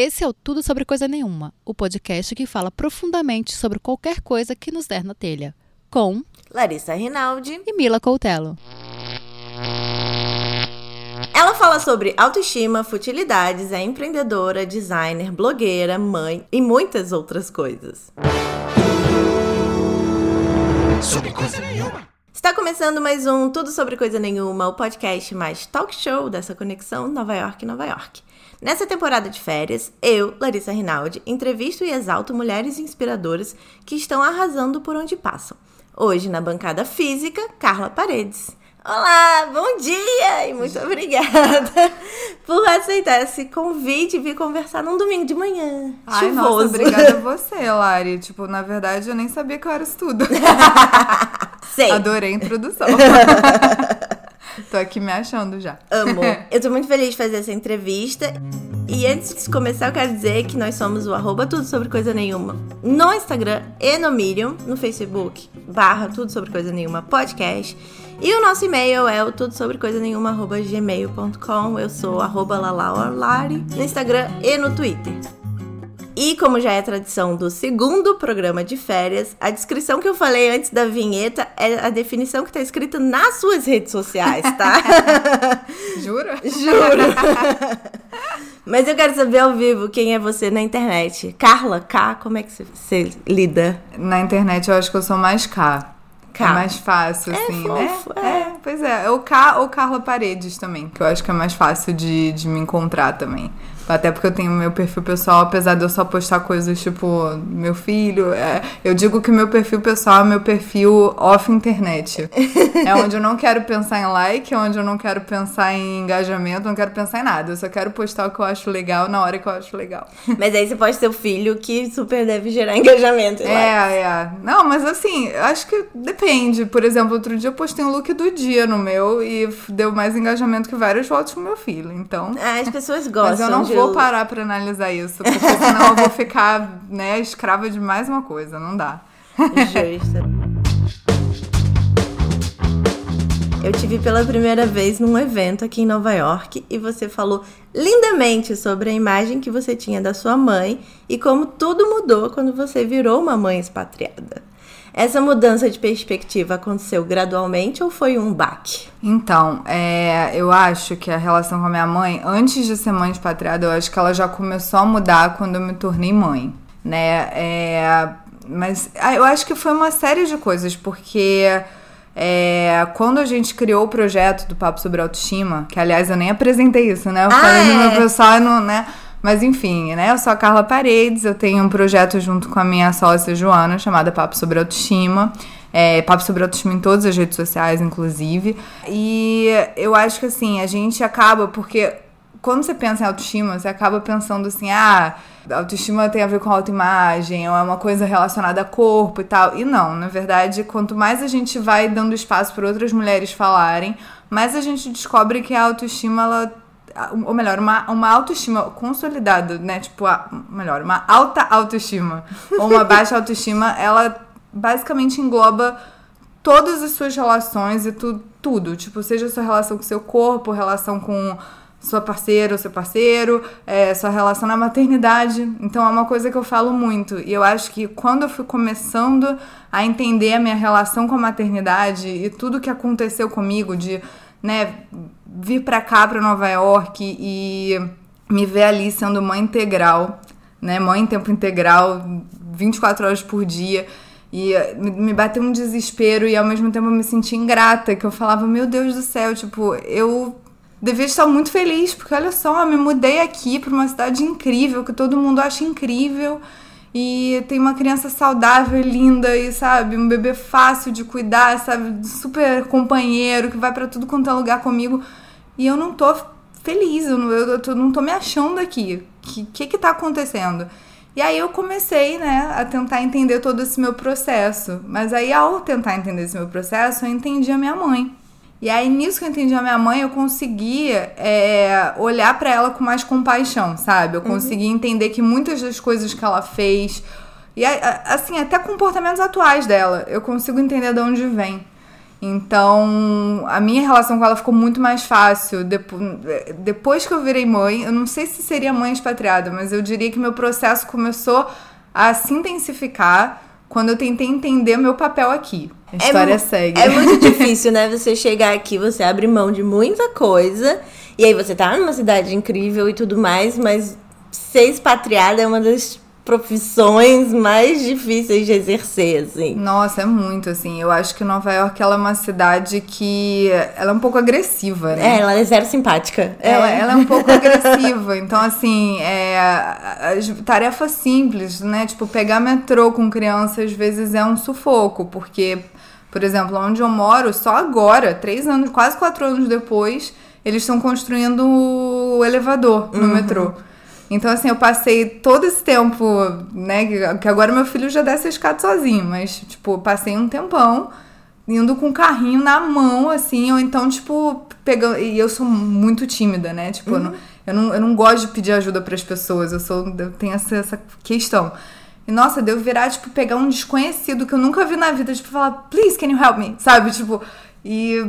Esse é o Tudo Sobre Coisa Nenhuma, o podcast que fala profundamente sobre qualquer coisa que nos der na telha. Com Larissa Rinaldi e Mila Coutelo. Ela fala sobre autoestima, futilidades, é empreendedora, designer, blogueira, mãe e muitas outras coisas. Sobre coisa nenhuma. Está começando mais um Tudo Sobre Coisa Nenhuma, o podcast mais talk show dessa conexão Nova York-Nova York. Nessa temporada de férias, eu, Larissa Rinaldi, entrevisto e exalto mulheres inspiradoras que estão arrasando por onde passam. Hoje, na bancada física, Carla Paredes. Olá, bom dia e muito obrigada por aceitar esse convite e vir conversar num domingo de manhã. Ai, chuvoso. nossa, obrigada a você, Lari. Tipo, na verdade, eu nem sabia que eu era isso tudo. Sei. Adorei a introdução. Tô aqui me achando já. Amo. Eu tô muito feliz de fazer essa entrevista. E antes de começar, eu quero dizer que nós somos o arroba tudo sobre coisa nenhuma no Instagram e no Medium, no Facebook, barra tudo sobre coisa nenhuma podcast. E o nosso e-mail é o tudo sobre coisa nenhuma, arroba gmail.com. Eu sou arroba lalaolari no Instagram e no Twitter. E como já é tradição do segundo programa de férias, a descrição que eu falei antes da vinheta é a definição que tá escrita nas suas redes sociais, tá? Jura? Juro. Mas eu quero saber ao vivo quem é você na internet. Carla, K, como é que você lida? Na internet eu acho que eu sou mais K. K. É mais fácil, é assim, fofo, né? É. é. pois é. Ou K ou Carla Paredes também, que eu acho que é mais fácil de, de me encontrar também. Até porque eu tenho meu perfil pessoal, apesar de eu só postar coisas tipo meu filho. É, eu digo que meu perfil pessoal é meu perfil off internet. é onde eu não quero pensar em like, é onde eu não quero pensar em engajamento, não quero pensar em nada. Eu só quero postar o que eu acho legal na hora que eu acho legal. Mas aí você pode ter o filho que super deve gerar engajamento. É, é. Não, mas assim, eu acho que depende. Por exemplo, outro dia eu postei um look do dia no meu e deu mais engajamento que várias fotos com meu filho. Então. Ah, as pessoas gostam. Mas eu não vou parar pra analisar isso, porque senão eu vou ficar, né, escrava de mais uma coisa, não dá. Justo. Eu tive pela primeira vez num evento aqui em Nova York e você falou lindamente sobre a imagem que você tinha da sua mãe e como tudo mudou quando você virou uma mãe expatriada. Essa mudança de perspectiva aconteceu gradualmente ou foi um baque? Então, é, eu acho que a relação com a minha mãe, antes de ser mãe expatriada, eu acho que ela já começou a mudar quando eu me tornei mãe, né? É, mas ah, eu acho que foi uma série de coisas, porque é, quando a gente criou o projeto do Papo sobre Autoestima, que aliás eu nem apresentei isso, né? Eu ah, falei é? no meu pessoal, no, né? Mas enfim, né? Eu sou a Carla Paredes, eu tenho um projeto junto com a minha sócia Joana, chamada Papo sobre Autoestima. É, Papo sobre Autoestima em todas as redes sociais, inclusive. E eu acho que assim, a gente acaba, porque quando você pensa em autoestima, você acaba pensando assim, ah, autoestima tem a ver com autoimagem, ou é uma coisa relacionada a corpo e tal. E não, na verdade, quanto mais a gente vai dando espaço para outras mulheres falarem, mais a gente descobre que a autoestima, ela ou melhor, uma, uma autoestima consolidada, né? Tipo, a, melhor, uma alta autoestima ou uma baixa autoestima, ela basicamente engloba todas as suas relações e tu, tudo. Tipo, seja sua relação com seu corpo, relação com sua parceira ou seu parceiro, é, sua relação na maternidade. Então é uma coisa que eu falo muito. E eu acho que quando eu fui começando a entender a minha relação com a maternidade e tudo que aconteceu comigo de né, vir para cá, para Nova York e me ver ali sendo mãe integral, né, mãe em tempo integral, 24 horas por dia. E me bateu um desespero e ao mesmo tempo eu me senti ingrata, que eu falava, meu Deus do céu, tipo, eu devia estar muito feliz, porque olha só, me mudei aqui para uma cidade incrível, que todo mundo acha incrível e tem uma criança saudável, linda e sabe, um bebê fácil de cuidar, sabe, super companheiro que vai para tudo quanto é lugar comigo. E eu não tô feliz, eu não, eu, eu não tô me achando aqui. O que, que que tá acontecendo? E aí eu comecei, né, a tentar entender todo esse meu processo. Mas aí ao tentar entender esse meu processo, eu entendi a minha mãe. E aí, nisso que eu entendi a minha mãe, eu consegui é, olhar para ela com mais compaixão, sabe? Eu consegui uhum. entender que muitas das coisas que ela fez, e assim, até comportamentos atuais dela, eu consigo entender de onde vem. Então, a minha relação com ela ficou muito mais fácil. Depois que eu virei mãe, eu não sei se seria mãe expatriada, mas eu diria que meu processo começou a se intensificar quando eu tentei entender meu papel aqui. A história é, segue. É muito difícil, né? Você chegar aqui, você abre mão de muita coisa, e aí você tá numa cidade incrível e tudo mais, mas ser expatriada é uma das profissões mais difíceis de exercer, assim. Nossa, é muito, assim. Eu acho que Nova York ela é uma cidade que ela é um pouco agressiva, né? É, ela é zero simpática. Ela é, ela é um pouco agressiva. Então, assim, é, as tarefas simples, né? Tipo, pegar metrô com criança às vezes é um sufoco, porque, por exemplo, onde eu moro, só agora, três anos, quase quatro anos depois, eles estão construindo o elevador no uhum. metrô. Então, assim, eu passei todo esse tempo, né? Que agora meu filho já desce a escada sozinho, mas, tipo, passei um tempão indo com o carrinho na mão, assim, ou então, tipo, pegando. E eu sou muito tímida, né? Tipo, uhum. eu, não, eu, não, eu não gosto de pedir ajuda para as pessoas, eu sou. Eu tenho essa, essa questão. E nossa, deu virar, tipo, pegar um desconhecido que eu nunca vi na vida, tipo, falar, please, can you help me? Sabe? Tipo, e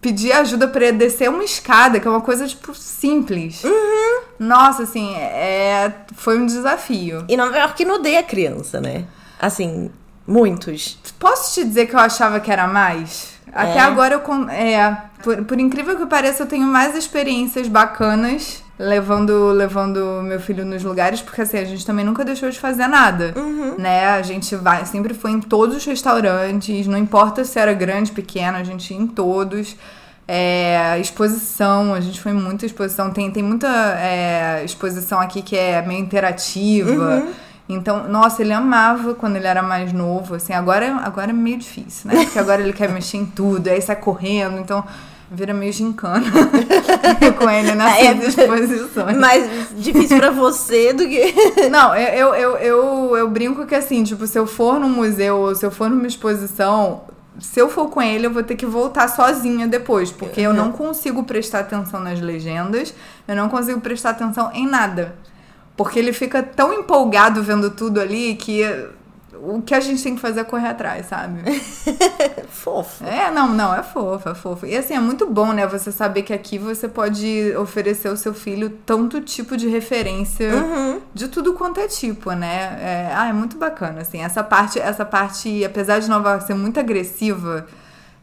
pedir ajuda para descer uma escada, que é uma coisa, tipo, simples. Uhum. Nossa, assim, é, foi um desafio. E Nova York odeia criança, né? Assim, muitos. Posso te dizer que eu achava que era mais? Até é. agora eu. É, por, por incrível que pareça, eu tenho mais experiências bacanas levando levando meu filho nos lugares, porque assim, a gente também nunca deixou de fazer nada, uhum. né? A gente vai, sempre foi em todos os restaurantes, não importa se era grande, pequeno, a gente ia em todos. É, exposição, a gente foi muita exposição. Tem, tem muita é, exposição aqui que é meio interativa. Uhum. Então, nossa, ele amava quando ele era mais novo, assim, agora, agora é meio difícil, né? Porque agora ele quer mexer em tudo, aí sai correndo, então vira meio gincana com ele nessas é, exposições. Mais difícil para você do que. Não, eu, eu, eu, eu, brinco que assim, tipo, se eu for num museu ou se eu for numa exposição, se eu for com ele, eu vou ter que voltar sozinha depois, porque eu não consigo prestar atenção nas legendas, eu não consigo prestar atenção em nada. Porque ele fica tão empolgado vendo tudo ali que o que a gente tem que fazer é correr atrás, sabe? fofo. É, não, não, é fofo, é fofo. E assim, é muito bom, né? Você saber que aqui você pode oferecer ao seu filho tanto tipo de referência uhum. de tudo quanto é tipo, né? É, ah, é muito bacana, assim. Essa parte, essa parte, apesar de Nova York ser muito agressiva,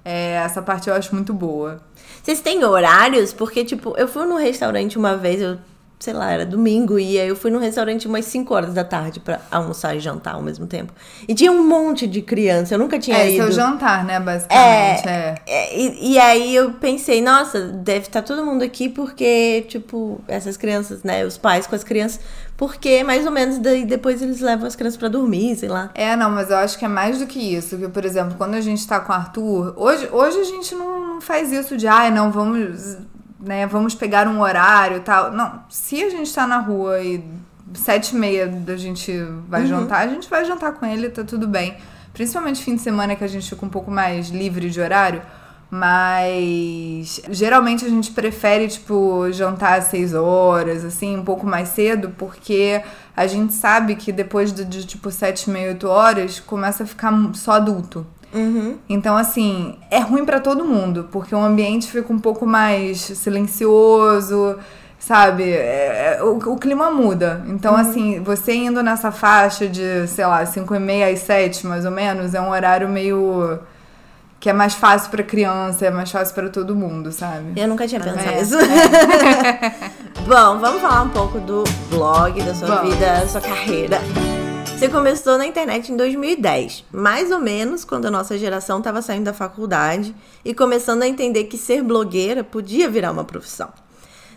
é, essa parte eu acho muito boa. Vocês têm horários? Porque, tipo, eu fui num restaurante uma vez, eu sei lá, era domingo e aí eu fui num restaurante umas 5 horas da tarde para almoçar e jantar ao mesmo tempo. E tinha um monte de criança, eu nunca tinha é, ido. É, seu jantar, né, basicamente. É, é. é e, e, aí eu pensei, nossa, deve estar tá todo mundo aqui porque, tipo, essas crianças, né, os pais com as crianças, porque mais ou menos daí depois eles levam as crianças para dormir, sei lá. É, não, mas eu acho que é mais do que isso. Que, por exemplo, quando a gente tá com o Arthur, hoje, hoje a gente não faz isso de, ai, ah, não, vamos né, vamos pegar um horário tal. Não, se a gente tá na rua e sete e meia da gente vai uhum. jantar, a gente vai jantar com ele, tá tudo bem. Principalmente fim de semana que a gente fica um pouco mais livre de horário. Mas geralmente a gente prefere, tipo, jantar às seis horas, assim, um pouco mais cedo, porque a gente sabe que depois de, de tipo, sete, meia, oito horas, começa a ficar só adulto. Uhum. Então, assim, é ruim para todo mundo, porque o ambiente fica um pouco mais silencioso, sabe? É, é, o, o, clima muda. Então, uhum. assim, você indo nessa faixa de, sei lá, 5 e meia às 7, mais ou menos, é um horário meio que é mais fácil para criança, é mais fácil para todo mundo, sabe? Eu nunca tinha pensado é, nisso. É. Bom, vamos falar um pouco do blog, da sua Bom. vida, da sua carreira. Você começou na internet em 2010, mais ou menos quando a nossa geração estava saindo da faculdade e começando a entender que ser blogueira podia virar uma profissão.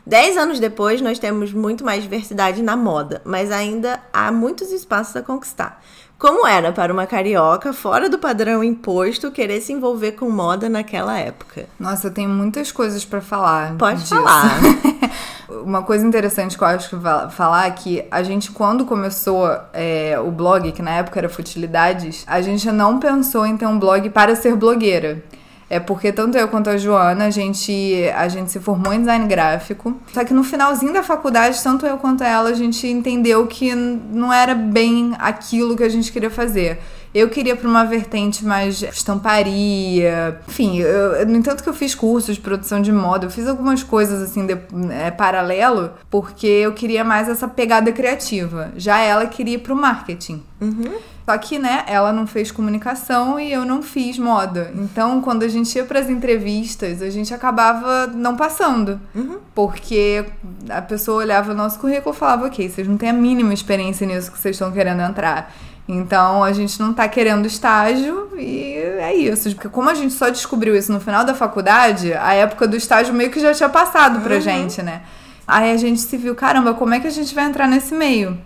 Dez anos depois, nós temos muito mais diversidade na moda, mas ainda há muitos espaços a conquistar. Como era para uma carioca fora do padrão imposto querer se envolver com moda naquela época? Nossa, eu tenho muitas coisas para falar. Pode disso. falar. uma coisa interessante que eu acho que falar é que a gente, quando começou é, o blog, que na época era Futilidades, a gente não pensou em ter um blog para ser blogueira. É porque tanto eu quanto a Joana, a gente, a gente se formou em design gráfico. Só que no finalzinho da faculdade, tanto eu quanto ela, a gente entendeu que não era bem aquilo que a gente queria fazer. Eu queria para uma vertente mais estamparia. Enfim, eu, no entanto que eu fiz cursos de produção de moda, eu fiz algumas coisas assim de, é, paralelo, porque eu queria mais essa pegada criativa. Já ela queria ir pro marketing. Uhum. Só que, né, ela não fez comunicação e eu não fiz moda. Então, quando a gente ia para as entrevistas, a gente acabava não passando. Uhum. Porque a pessoa olhava o nosso currículo e falava: ok, vocês não têm a mínima experiência nisso que vocês estão querendo entrar. Então a gente não tá querendo estágio e é isso. Porque como a gente só descobriu isso no final da faculdade, a época do estágio meio que já tinha passado pra Uhum. gente, né? Aí a gente se viu, caramba, como é que a gente vai entrar nesse meio?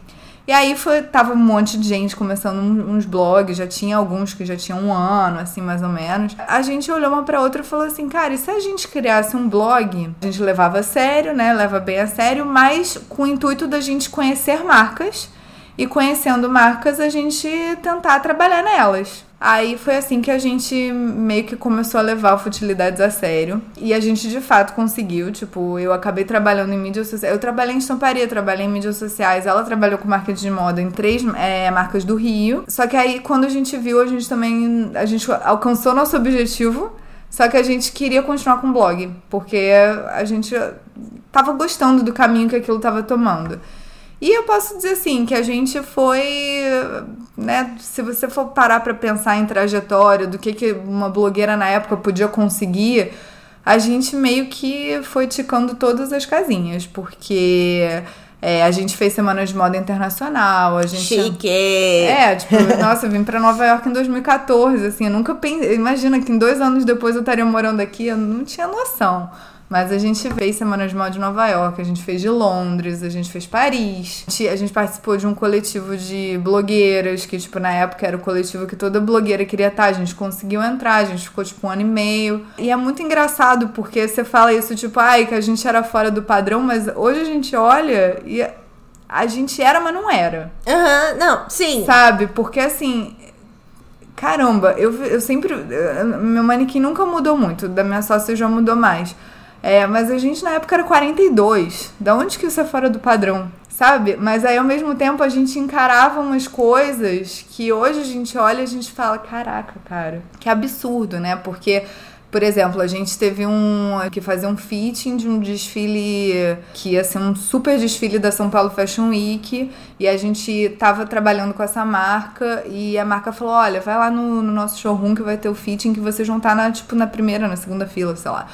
E aí foi, tava um monte de gente começando uns blogs, já tinha alguns que já tinham um ano, assim, mais ou menos. A gente olhou uma pra outra e falou assim, cara, e se a gente criasse um blog? A gente levava a sério, né? Leva bem a sério, mas com o intuito da gente conhecer marcas e conhecendo marcas a gente tentar trabalhar nelas. Aí foi assim que a gente meio que começou a levar o Futilidades a sério. E a gente de fato conseguiu. Tipo, eu acabei trabalhando em mídias sociais. Eu trabalhei em estamparia, trabalhei em mídias sociais. Ela trabalhou com marketing de moda em três é, marcas do Rio. Só que aí, quando a gente viu, a gente também. A gente alcançou nosso objetivo. Só que a gente queria continuar com o blog. Porque a gente tava gostando do caminho que aquilo tava tomando. E eu posso dizer assim, que a gente foi, né, se você for parar pra pensar em trajetória, do que, que uma blogueira na época podia conseguir, a gente meio que foi ticando todas as casinhas, porque é, a gente fez semanas de moda internacional, a gente... Chique! É, tipo, nossa, eu vim pra Nova York em 2014, assim, eu nunca pensei. Imagina que em dois anos depois eu estaria morando aqui, eu não tinha noção. Mas a gente fez Semanas de Moda de Nova York, a gente fez de Londres, a gente fez Paris. A gente- A gente participou de um coletivo de blogueiras, que, tipo, na época era o coletivo que toda blogueira queria estar. A gente conseguiu entrar, a gente ficou, tipo, um ano e meio. E é muito engraçado, porque você fala isso, tipo, ai, que a gente era fora do padrão, mas hoje a gente olha e a gente era, mas não era. Aham, não, sim. Sabe? Porque assim. Caramba, eu, eu sempre. eu- Meu manequim nunca mudou muito, da minha sócia já mudou mais. É, mas a gente na época era 42. Da onde que isso é fora do padrão? Sabe? Mas aí ao mesmo tempo a gente encarava umas coisas que hoje a gente olha e a gente fala: caraca, cara, que absurdo, né? Porque. Por exemplo, a gente teve um que fazer um fitting de um desfile que ia ser um super desfile da São Paulo Fashion Week e a gente tava trabalhando com essa marca e a marca falou: "Olha, vai lá no, no nosso showroom que vai ter o fitting que vocês vão estar na tipo na primeira, na segunda fila, sei lá".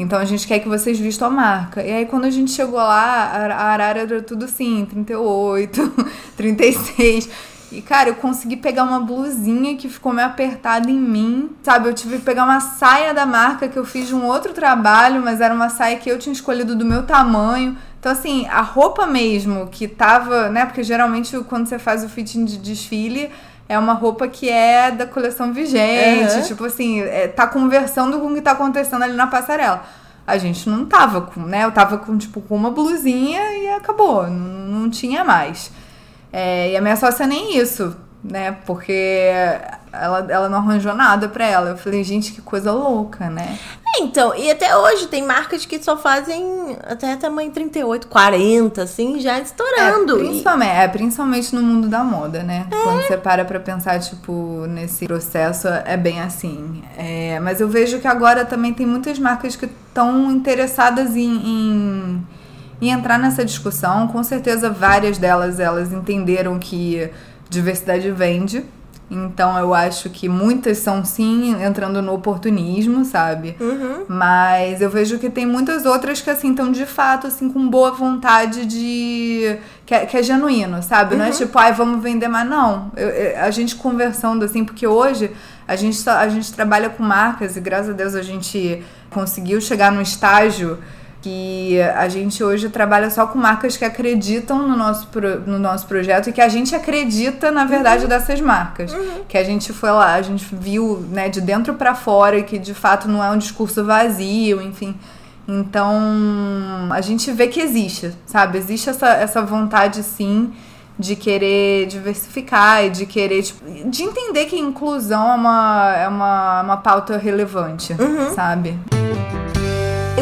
Então a gente quer que vocês vistam a marca. E aí quando a gente chegou lá, a arara era tudo assim, 38, 36. E, cara, eu consegui pegar uma blusinha que ficou meio apertada em mim, sabe? Eu tive que pegar uma saia da marca que eu fiz de um outro trabalho, mas era uma saia que eu tinha escolhido do meu tamanho. Então, assim, a roupa mesmo que tava, né? Porque geralmente quando você faz o fitting de desfile, é uma roupa que é da coleção vigente. Aham. Tipo assim, é, tá conversando com o que tá acontecendo ali na passarela. A gente não tava com, né? Eu tava com, tipo, com uma blusinha e acabou. Não, não tinha mais. É, e a minha sócia nem isso, né? Porque ela, ela não arranjou nada pra ela. Eu falei, gente, que coisa louca, né? Então, e até hoje tem marcas que só fazem até tamanho 38, 40, assim, já estourando. É, E- principalmente, é, principalmente no mundo da moda, né? Quando você para pra pensar, tipo, nesse processo, é bem assim. É, mas eu vejo que agora também tem muitas marcas que estão interessadas em, em, em entrar nessa discussão. Com certeza, várias delas, elas entenderam que diversidade vende. Então, eu acho que muitas são, sim, entrando no oportunismo, sabe? Uhum. Mas eu vejo que tem muitas outras que, assim, estão de fato, assim, com boa vontade de. que é, que é genuíno, sabe? Não é tipo, ai, vamos vender mais. Não. Eu- eu- a gente conversando, assim, porque hoje a gente, só- a gente trabalha com marcas e graças a Deus a gente conseguiu chegar no estágio que a gente hoje trabalha só com marcas que acreditam no nosso, pro- no nosso projeto e que a gente acredita na verdade dessas marcas. Que a gente foi lá, a gente viu né, de dentro pra fora e que de fato não é um discurso vazio, enfim. Então a gente vê que existe, sabe? Existe essa, essa vontade sim de querer diversificar e de querer, tipo, de entender que inclusão é uma, é uma, uma pauta relevante, sabe?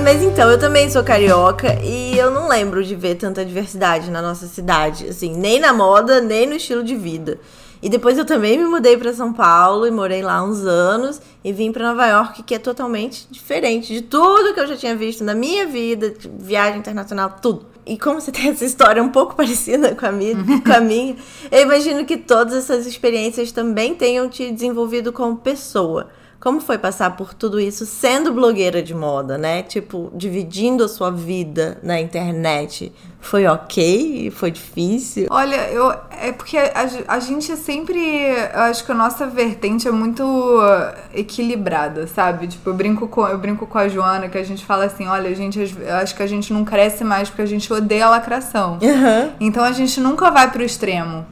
Mas então, eu também sou carioca e eu não lembro de ver tanta diversidade na nossa cidade, assim, nem na moda, nem no estilo de vida. E depois eu também me mudei para São Paulo e morei lá uns anos e vim para Nova York, que é totalmente diferente de tudo que eu já tinha visto na minha vida, viagem internacional, tudo. E como você tem essa história um pouco parecida com a minha, com a minha eu imagino que todas essas experiências também tenham te desenvolvido como pessoa. Como foi passar por tudo isso sendo blogueira de moda, né? Tipo, dividindo a sua vida na internet. Foi ok? Foi difícil? Olha, eu é porque a, a gente sempre. Eu acho que a nossa vertente é muito equilibrada, sabe? Tipo, eu brinco, com, eu brinco com a Joana que a gente fala assim: olha, a gente, eu acho que a gente não cresce mais porque a gente odeia a lacração. Uhum. Então a gente nunca vai pro extremo.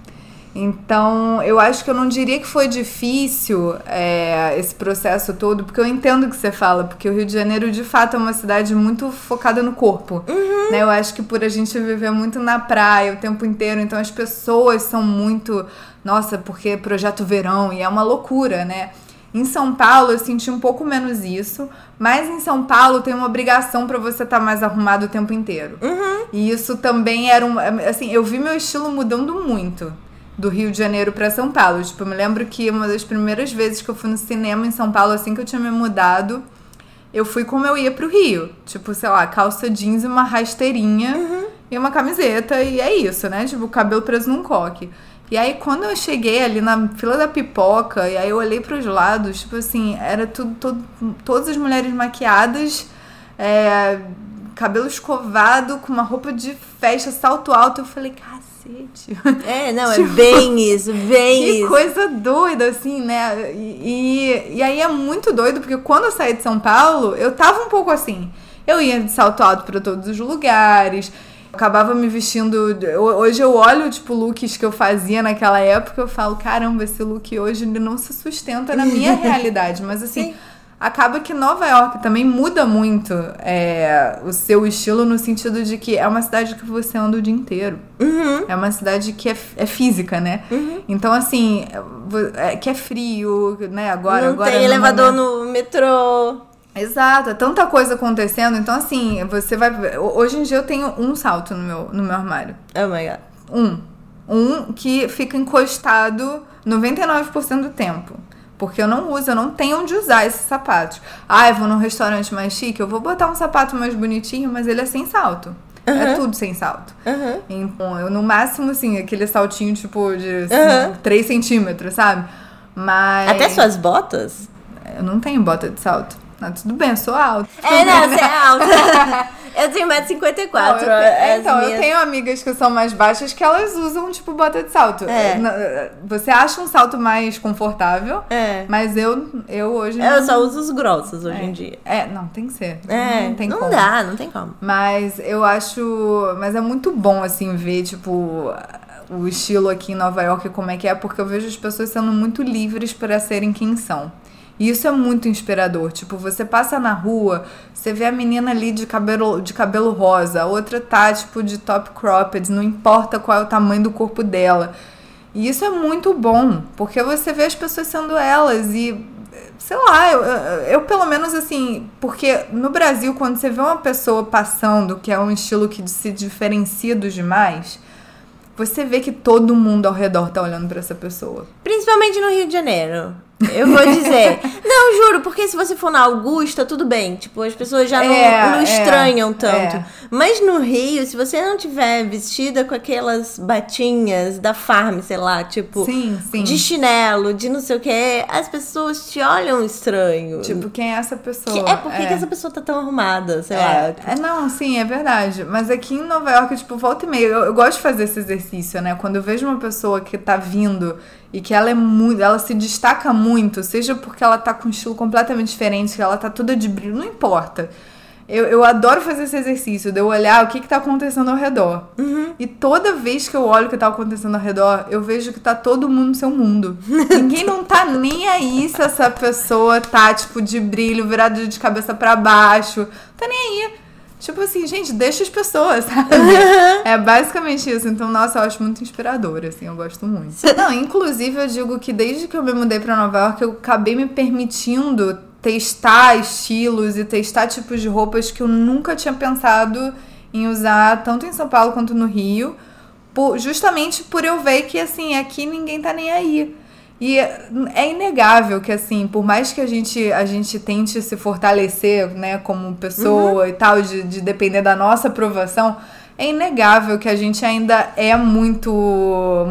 Então, eu acho que eu não diria que foi difícil é, esse processo todo, porque eu entendo o que você fala, porque o Rio de Janeiro, de fato, é uma cidade muito focada no corpo. Uhum. Né? Eu acho que por a gente viver muito na praia o tempo inteiro, então as pessoas são muito. Nossa, porque projeto verão, e é uma loucura, né? Em São Paulo eu senti um pouco menos isso, mas em São Paulo tem uma obrigação para você estar tá mais arrumado o tempo inteiro. Uhum. E isso também era um. Assim, eu vi meu estilo mudando muito do Rio de Janeiro para São Paulo. Tipo, eu me lembro que uma das primeiras vezes que eu fui no cinema em São Paulo, assim que eu tinha me mudado, eu fui como eu ia pro Rio. Tipo, sei lá, calça jeans e uma rasteirinha uhum. e uma camiseta, e é isso, né? Tipo, cabelo preso num coque. E aí, quando eu cheguei ali na fila da pipoca, e aí eu olhei para os lados, tipo assim, era tudo, tudo, todas as mulheres maquiadas, é, cabelo escovado, com uma roupa de festa, salto alto. Eu falei, cacete. É, não, tipo, é bem isso, bem que isso. Que coisa doida, assim, né? E, e, e aí é muito doido, porque quando eu saí de São Paulo, eu tava um pouco assim. Eu ia de salto alto para todos os lugares acabava me vestindo. Hoje eu olho, tipo, looks que eu fazia naquela época, eu falo, caramba, esse look hoje não se sustenta na minha realidade. Mas assim. Sim. Acaba que Nova York também muda muito é, o seu estilo no sentido de que é uma cidade que você anda o dia inteiro. Uhum. É uma cidade que é, é física, né? Uhum. Então, assim, é, que é frio, né? Agora, não agora tem elevador momento... no metrô. Exato, é tanta coisa acontecendo. Então, assim, você vai. Hoje em dia eu tenho um salto no meu, no meu armário. Oh my god. Um. Um que fica encostado 99% do tempo. Porque eu não uso, eu não tenho onde usar esses sapatos. Ah, eu vou num restaurante mais chique, eu vou botar um sapato mais bonitinho, mas ele é sem salto. Uhum. É tudo sem salto. Uhum. Então, eu no máximo, assim, aquele saltinho tipo de assim, uhum. 3 centímetros, sabe? Mas. Até suas botas? Eu não tenho bota de salto. Tudo bem, eu sou alta. É, não, você é alta. eu tenho 1,54m. Não, eu te... Então, minhas... eu tenho amigas que são mais baixas que elas usam, tipo, bota de salto. É. Você acha um salto mais confortável, é. mas eu, eu hoje. Eu não... só uso os grossos hoje é. em dia. É, não, tem que ser. É, não tem não como. dá, não tem como. Mas eu acho. Mas é muito bom, assim, ver, tipo o estilo aqui em Nova York como é que é, porque eu vejo as pessoas sendo muito livres para serem quem são. E isso é muito inspirador. Tipo, você passa na rua, você vê a menina ali de cabelo, de cabelo rosa, a outra tá, tipo, de top cropped, não importa qual é o tamanho do corpo dela. E isso é muito bom, porque você vê as pessoas sendo elas e. Sei lá, eu, eu pelo menos assim, porque no Brasil, quando você vê uma pessoa passando, que é um estilo que se diferencia dos demais, você vê que todo mundo ao redor tá olhando para essa pessoa. Principalmente no Rio de Janeiro. Eu vou dizer. não, juro, porque se você for na Augusta, tudo bem. Tipo, as pessoas já não, É, não é, estranham tanto. é. Mas no Rio, se você não tiver vestida com aquelas batinhas da farm, sei lá, tipo. Sim, sim. De chinelo, de não sei o que, as pessoas te olham estranho. Tipo, quem é essa pessoa? Que- é por que que essa pessoa tá tão arrumada, sei lá. É, tipo, é, não, sim, é verdade. Mas aqui em Nova York, tipo, volta e meia, eu, eu gosto de fazer esse exercício, né? Quando eu vejo uma pessoa que tá vindo e que ela é muito, ela se destaca muito, seja porque ela tá com um estilo completamente diferente, que ela tá toda de brilho, não importa. Eu, eu adoro fazer esse exercício, de eu olhar o que que tá acontecendo ao redor. E toda vez que eu olho o que tá acontecendo ao redor, eu vejo que tá todo mundo no seu mundo. Ninguém não tá nem aí se essa pessoa tá, tipo, de brilho, virada de cabeça pra baixo. Tá nem aí. Tipo assim, gente, deixa as pessoas, sabe? é basicamente isso. Então, nossa, eu acho muito inspirador, assim, eu gosto muito. Não, inclusive eu digo que desde que eu me mudei pra Nova York, eu acabei me permitindo testar estilos e testar tipos de roupas que eu nunca tinha pensado em usar, tanto em São Paulo quanto no Rio. por, justamente por eu ver que, assim, aqui ninguém tá nem aí. E é inegável que, assim, por mais que a gente, a gente tente se fortalecer, né, como pessoa uhum. e tal, de, de depender da nossa aprovação, é inegável que a gente ainda é muito,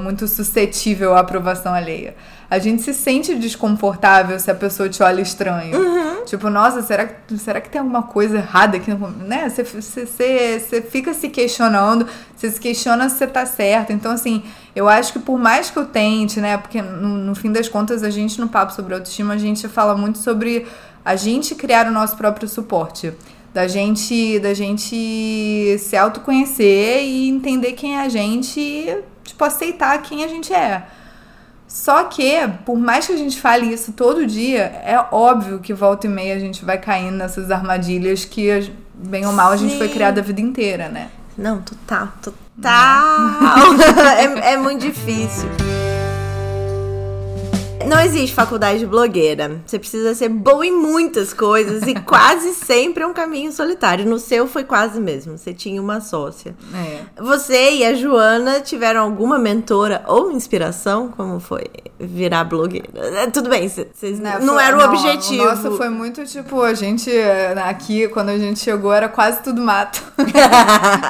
muito suscetível à aprovação alheia a gente se sente desconfortável se a pessoa te olha estranho. Uhum. Tipo, nossa, será, será que tem alguma coisa errada aqui? Né? Você, você, você, você fica se questionando, você se questiona se você tá certo. Então, assim, eu acho que por mais que eu tente, né? Porque no, no fim das contas, a gente no Papo sobre Autoestima, a gente fala muito sobre a gente criar o nosso próprio suporte da gente da gente se autoconhecer e entender quem é a gente e, tipo aceitar quem a gente é. Só que, por mais que a gente fale isso todo dia, é óbvio que volta e meia a gente vai caindo nessas armadilhas que, bem ou mal, Sim. a gente foi criada a vida inteira, né? Não, total, total. é, é muito difícil. Não existe faculdade de blogueira. Você precisa ser boa em muitas coisas e quase sempre é um caminho solitário. No seu foi quase mesmo. Você tinha uma sócia. É. Você e a Joana tiveram alguma mentora ou inspiração? Como foi virar blogueira? É, tudo bem, vocês não, não foi, era o não, objetivo. Nossa, foi muito tipo, a gente aqui, quando a gente chegou, era quase tudo mato.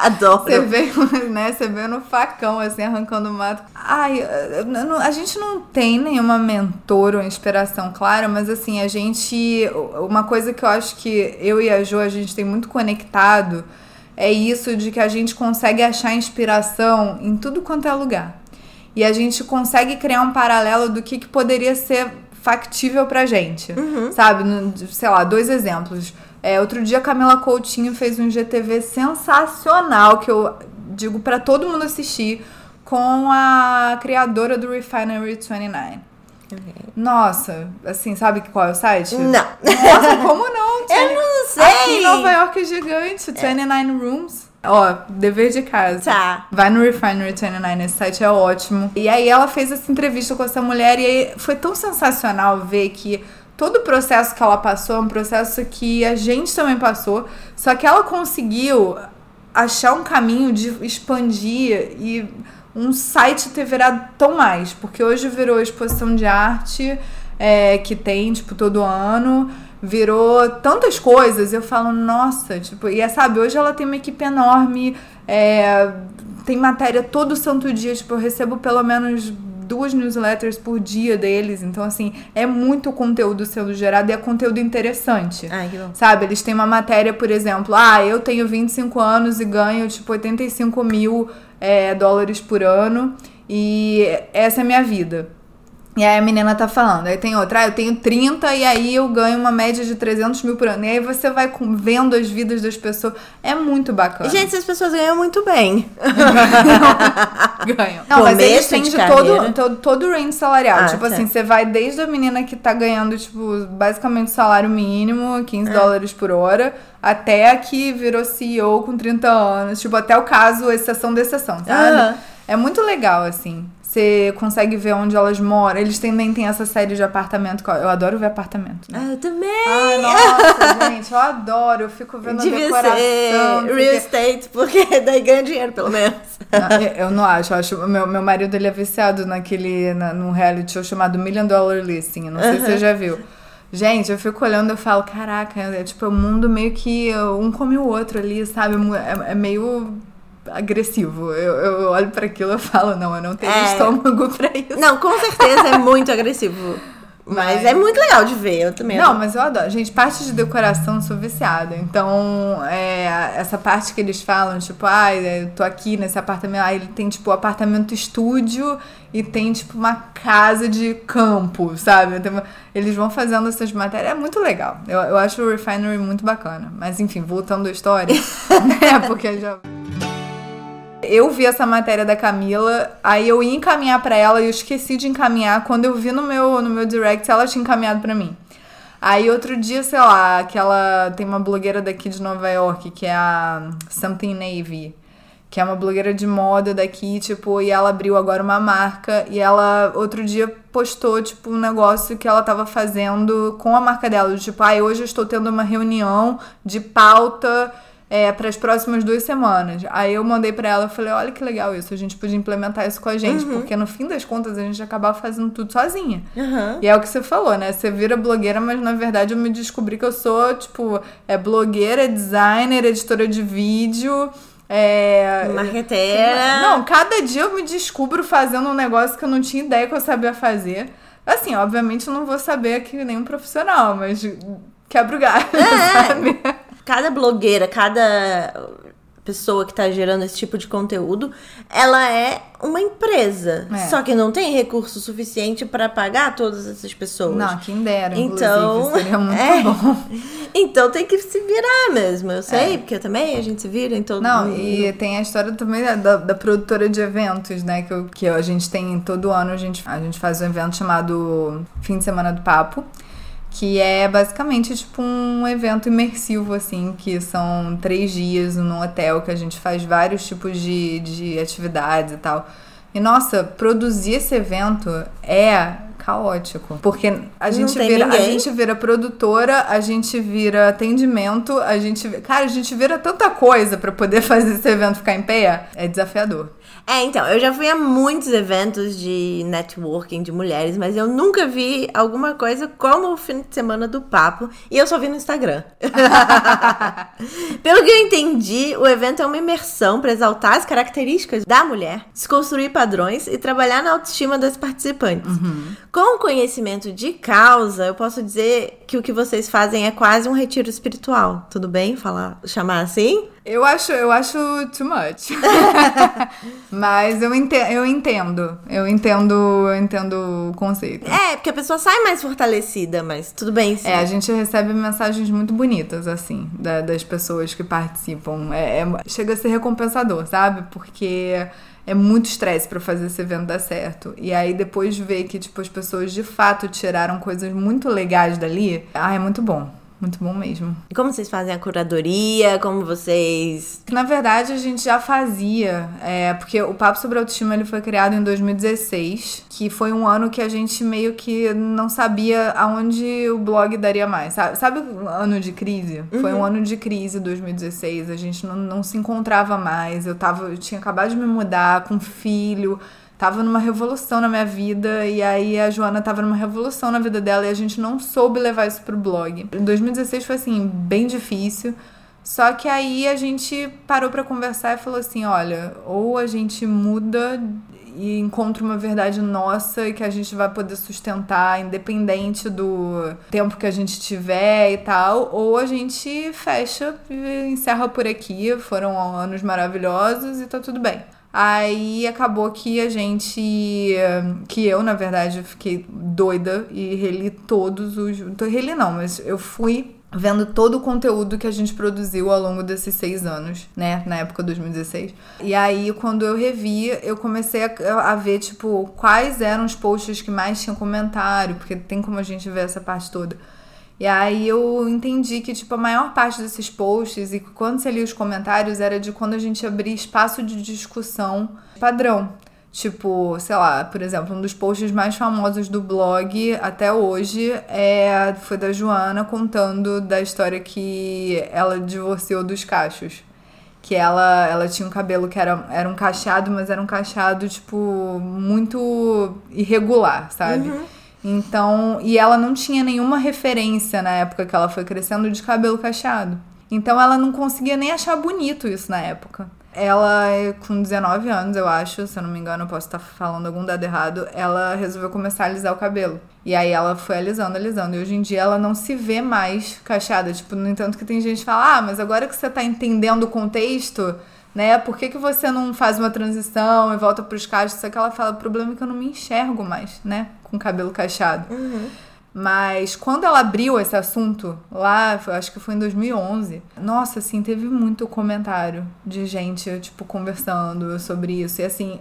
Adoro. Você veio, né? Você veio no facão, assim, arrancando mato. Ai, a gente não tem nenhuma mentora mentor ou inspiração, claro, mas assim, a gente. Uma coisa que eu acho que eu e a Jo a gente tem muito conectado é isso de que a gente consegue achar inspiração em tudo quanto é lugar. E a gente consegue criar um paralelo do que, que poderia ser factível pra gente. Uhum. Sabe? Sei lá, dois exemplos. É, outro dia a Camila Coutinho fez um GTV sensacional que eu digo para todo mundo assistir com a criadora do Refinery 29. Nossa, assim, sabe qual é o site? Não. Nossa, como não? Eu não sei. Aqui em Nova York é gigante, 29 é. Rooms. Ó, dever de casa. Tá. Vai no Refinery 29, esse site é ótimo. E aí ela fez essa entrevista com essa mulher e foi tão sensacional ver que todo o processo que ela passou é um processo que a gente também passou, só que ela conseguiu achar um caminho de expandir e um site ter virado tão mais, porque hoje virou exposição de arte é, que tem, tipo, todo ano, virou tantas coisas, eu falo, nossa, tipo, e é, sabe, hoje ela tem uma equipe enorme, é, tem matéria todo santo dia, tipo, eu recebo pelo menos duas newsletters por dia deles. Então, assim, é muito conteúdo sendo gerado e é conteúdo interessante. Ai, que bom. Sabe? Eles têm uma matéria, por exemplo, ah, eu tenho 25 anos e ganho, tipo, 85 mil é, dólares por ano e essa é a minha vida. E aí a menina tá falando. Aí tem outra, ah, eu tenho 30 e aí eu ganho uma média de 300 mil por ano. E aí você vai vendo as vidas das pessoas. É muito bacana. Gente, essas pessoas ganham muito bem. ganham. Não, mas eles têm de, de todo, todo, todo o range salarial. Ah, tipo tá. assim, você vai desde a menina que tá ganhando, tipo, basicamente salário mínimo, 15 ah. dólares por hora, até a que virou CEO com 30 anos. Tipo, até o caso, exceção da exceção, sabe? Ah. É muito legal, assim. Você consegue ver onde elas moram. Eles também têm essa série de apartamento. Eu adoro ver apartamento. Né? Ah, eu também! Ai, nossa, gente, eu adoro. Eu fico vendo Devia a decoração. Ser real estate, porque daí ganha dinheiro, pelo menos. Não, eu não acho. Eu acho meu, meu marido ele é viciado naquele. Na, num reality show chamado Million Dollar Listing. Não sei se você já viu. Gente, eu fico olhando e falo, caraca, é tipo, o mundo meio que um come o outro ali, sabe? É, é meio agressivo. Eu, eu olho para aquilo e falo, não, eu não tenho é... estômago para isso. Não, com certeza é muito agressivo. Mas, mas, é muito legal de ver, eu também. Não, adoro. mas eu adoro. Gente, parte de decoração eu sou viciada. Então, é, essa parte que eles falam, tipo, ah, eu tô aqui nesse apartamento. Aí ele tem, tipo, apartamento estúdio e tem, tipo, uma casa de campo, sabe? Então, eles vão fazendo essas matérias. É muito legal. Eu, eu acho o Refinery muito bacana. Mas, enfim, voltando à história, né? Porque já. Eu vi essa matéria da Camila, aí eu ia encaminhar para ela e eu esqueci de encaminhar. Quando eu vi no meu, no meu direct, ela tinha encaminhado para mim. Aí outro dia, sei lá, aquela. Tem uma blogueira daqui de Nova York, que é a Something Navy, que é uma blogueira de moda daqui, tipo, e ela abriu agora uma marca e ela outro dia postou, tipo, um negócio que ela tava fazendo com a marca dela. Tipo, ai, ah, hoje eu estou tendo uma reunião de pauta é, para as próximas duas semanas. Aí eu mandei para ela, eu falei, olha que legal isso, a gente podia implementar isso com a gente, uhum. porque no fim das contas a gente acabava fazendo tudo sozinha. Uhum. E é o que você falou, né? Você vira blogueira, mas na verdade eu me descobri que eu sou, tipo, é blogueira, é designer, editora de vídeo. É. Marqueteira. Não, cada dia eu me descubro fazendo um negócio que eu não tinha ideia que eu sabia fazer. Assim, obviamente eu não vou saber que nenhum profissional, mas quebra o galho, é. sabe? Cada blogueira, cada pessoa que tá gerando esse tipo de conteúdo, ela é uma empresa. É. Só que não tem recurso suficiente para pagar todas essas pessoas. Não, quem dera. Então, seria muito é, bom. Então tem que se virar mesmo. Eu sei, é. porque também a gente se vira em todo Não, mundo. e tem a história também da, da, produtora de eventos, né? Que, que a gente tem todo ano, a gente, a gente faz um evento chamado Fim de Semana do Papo que é basicamente tipo um evento imersivo, assim, que são três dias num hotel que a gente faz vários tipos de, de atividades e tal. E nossa, produzir esse evento é caótico. Porque a gente vira, a gente vira produtora, a gente vira atendimento, a gente, cara, a gente vira tanta coisa para poder fazer esse evento ficar em pé. É desafiador. É, então, eu já fui a muitos eventos de networking de mulheres, mas eu nunca vi alguma coisa como o fim de semana do papo. E eu só vi no Instagram. Pelo que eu entendi, o evento é uma imersão para exaltar as características da mulher, desconstruir padrões e trabalhar na autoestima das participantes. Uhum. Com conhecimento de causa, eu posso dizer que o que vocês fazem é quase um retiro espiritual. Tudo bem falar, chamar assim? Eu acho, eu acho too much. Mas eu entendo, eu entendo. Eu entendo, eu entendo o conceito. É, porque a pessoa sai mais fortalecida, mas tudo bem. Sim. É, a gente recebe mensagens muito bonitas, assim, da, das pessoas que participam. É, é, chega a ser recompensador, sabe? Porque é muito estresse para fazer esse evento dar certo. E aí depois ver que, tipo, as pessoas de fato tiraram coisas muito legais dali, ah, é muito bom. Muito bom mesmo. E como vocês fazem a curadoria? Como vocês. Na verdade, a gente já fazia. É, porque o Papo sobre Autoestima ele foi criado em 2016, que foi um ano que a gente meio que não sabia aonde o blog daria mais. Sabe, sabe o ano de crise? Uhum. Foi um ano de crise 2016. A gente não, não se encontrava mais. Eu, tava, eu tinha acabado de me mudar com filho tava numa revolução na minha vida e aí a Joana tava numa revolução na vida dela e a gente não soube levar isso pro blog. Em 2016 foi assim, bem difícil. Só que aí a gente parou para conversar e falou assim, olha, ou a gente muda e encontra uma verdade nossa que a gente vai poder sustentar independente do tempo que a gente tiver e tal, ou a gente fecha e encerra por aqui. Foram anos maravilhosos e tá tudo bem. Aí acabou que a gente. Que eu, na verdade, fiquei doida e reli todos os. Reli não, mas eu fui vendo todo o conteúdo que a gente produziu ao longo desses seis anos, né? Na época 2016. E aí, quando eu revi, eu comecei a, a, ver, tipo, quais eram os posts que mais tinham comentário, porque tem como a gente ver essa parte toda. E aí eu entendi que, tipo, a maior parte desses posts e quando você lia os comentários era de quando a gente abria espaço de discussão padrão. Tipo, sei lá, por exemplo, um dos posts mais famosos do blog até hoje é, foi da Joana contando da história que ela divorciou dos cachos. Que ela, ela tinha um cabelo que era, era um cacheado, mas era um cacheado, tipo, muito irregular, sabe? Uhum. Então, e ela não tinha nenhuma referência na época que ela foi crescendo de cabelo cacheado. Então ela não conseguia nem achar bonito isso na época. Ela, com 19 anos, eu acho, se eu não me engano, eu posso estar falando algum dado errado, ela resolveu começar a alisar o cabelo. E aí ela foi alisando, alisando. E hoje em dia ela não se vê mais cacheada. Tipo, no entanto que tem gente que fala, ah, mas agora que você tá entendendo o contexto, né? Por que, que você não faz uma transição e volta pros cachos? Só que ela fala, o problema é que eu não me enxergo mais, né? Com cabelo cacheado. Uhum. Mas quando ela abriu esse assunto lá, acho que foi em 2011, nossa, assim, teve muito comentário de gente, tipo, conversando sobre isso. E assim,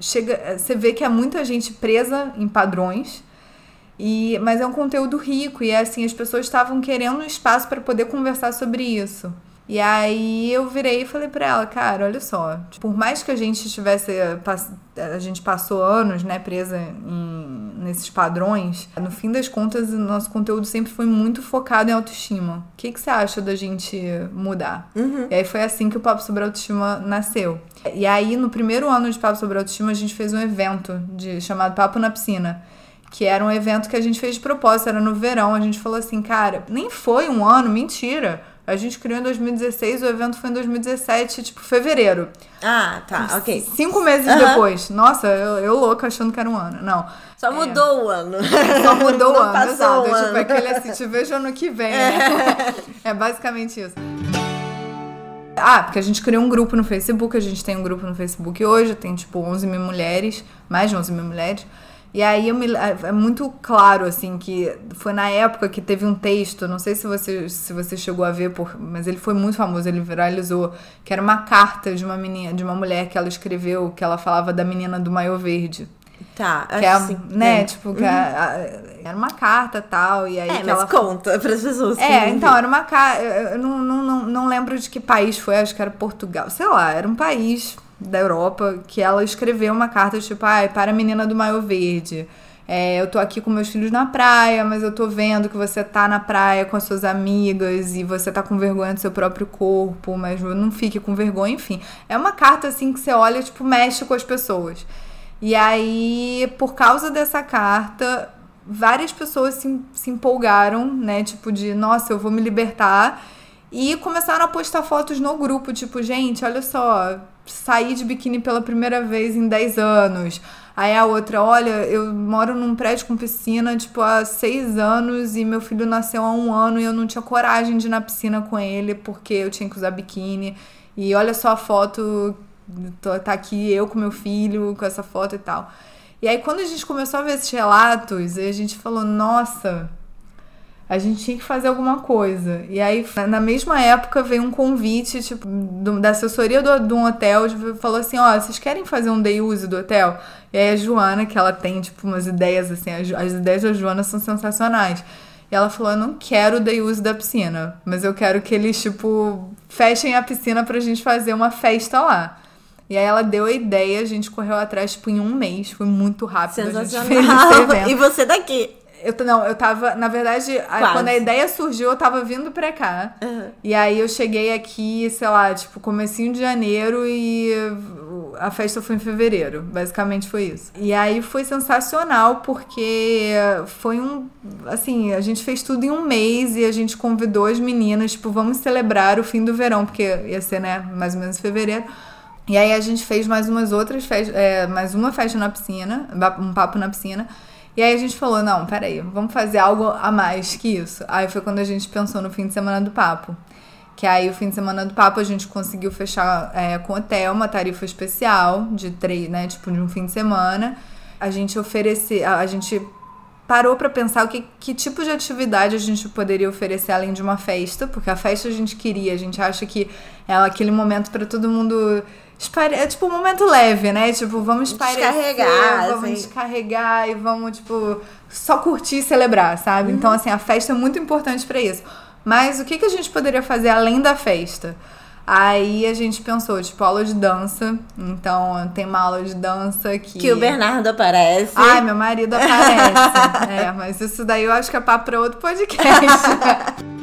chega, você vê que há muita gente presa em padrões. E, mas é um conteúdo rico e assim as pessoas estavam querendo um espaço para poder conversar sobre isso. E aí eu virei e falei pra ela, cara, olha só, por mais que a gente tivesse. A gente passou anos, né, presa em nesses padrões, no fim das contas, o nosso conteúdo sempre foi muito focado em autoestima. O que, que você acha da gente mudar? Uhum. E aí foi assim que o Papo sobre Autoestima nasceu. E aí, no primeiro ano de Papo sobre Autoestima, a gente fez um evento de, chamado Papo na Piscina. Que era um evento que a gente fez de propósito, era no verão. A gente falou assim, cara, nem foi um ano, mentira. A gente criou em 2016, o evento foi em 2017, tipo, fevereiro. Ah, tá, ok. Cinco meses Aham. depois. Nossa, eu, eu louca achando que era um ano. Não. Só mudou o ano. Só mudou o Não ano, exato. o É tipo ano. aquele assim, te vejo ano que vem. né? É basicamente isso. Ah, porque a gente criou um grupo no Facebook, a gente tem um grupo no Facebook hoje, tem tipo 11 mil mulheres, mais de 11 mil mulheres. E aí eu me, é muito claro, assim, que foi na época que teve um texto, não sei se você, se você chegou a ver, por, mas ele foi muito famoso, ele viralizou, que era uma carta de uma menina, de uma mulher que ela escreveu, que ela falava da menina do maiô verde. Tá, Que é, acho que sim. né, Lembro. tipo, que a- a- era uma carta tal, e aí É, que mas ela conta pras pessoas. que é, então, viram. era uma carta. Eu não, não, não, não lembro de que país foi, acho que era Portugal. Sei lá, era um país da Europa que ela escreveu uma carta tipo, ai, para a menina do Maiô Verde. É, eu tô aqui com meus filhos na praia, mas eu tô vendo que você tá na praia com as suas amigas e você tá com vergonha do seu próprio corpo, mas não fique com vergonha, enfim. É uma carta assim que você olha, tipo, mexe com as pessoas. E aí, por causa dessa carta, várias pessoas se, se empolgaram, né? Tipo, de nossa, eu vou me libertar. E começaram a postar fotos no grupo, tipo, gente, olha só, saí de biquíni pela primeira vez em 10 anos. Aí a outra, olha, eu moro num prédio com piscina, tipo, há seis anos e meu filho nasceu há um ano e eu não tinha coragem de ir na piscina com ele porque eu tinha que usar biquíni. E olha só a foto, tá aqui eu com meu filho, com essa foto e tal. E aí quando a gente começou a ver esses relatos, a gente falou, nossa, a gente tinha que fazer alguma coisa. E aí, na mesma época, veio um convite, tipo, do- da assessoria do, de um hotel, de- falou assim, ó, vocês querem fazer um day use do hotel? E aí a Joana, que ela tem, tipo, umas ideias, assim, as, as ideias da Joana são sensacionais. E ela falou, eu não quero o day use da piscina, mas eu quero que eles, tipo, fechem a piscina pra gente fazer uma festa lá. E aí ela deu a ideia, a gente correu atrás, tipo, em um mês, foi muito rápido. A gente fez esse Sensacional. evento. E você daqui. Eu, não, eu tava, na verdade, a- quando a ideia surgiu, eu tava vindo pra cá. E aí eu cheguei aqui, sei lá, tipo, comecinho de janeiro e a festa foi em fevereiro. Basicamente foi isso. E aí foi sensacional porque foi um, assim, a gente fez tudo em um mês e a gente convidou as meninas, tipo, vamos celebrar o fim do verão, porque ia ser, né, mais ou menos em fevereiro. E aí a gente fez mais umas outras festas, é, mais uma festa na piscina, um papo na piscina. E aí a gente falou, não, peraí, vamos fazer algo a mais que isso. Aí foi quando a gente pensou no fim de semana do papo. Que aí o fim de semana do papo a gente conseguiu fechar é, com hotel uma tarifa especial de três, né? Tipo, de um fim de semana. A gente oferecer, a, a gente parou pra pensar o que, que tipo de atividade a gente poderia oferecer além de uma festa, porque a festa a gente queria, a gente acha que é aquele momento pra todo mundo é tipo um momento leve, né? Tipo, vamos espairecer, Descarregar, vamos assim. descarregar e vamos tipo só curtir e celebrar, sabe? Então assim, a festa é muito importante pra isso. Mas o que que a gente poderia fazer além da festa? Aí a gente pensou, tipo, aula de dança. Então, tem uma aula de dança que. Que o Bernardo aparece. Ai, meu marido aparece. é, mas isso daí eu acho que é papo pra outro podcast.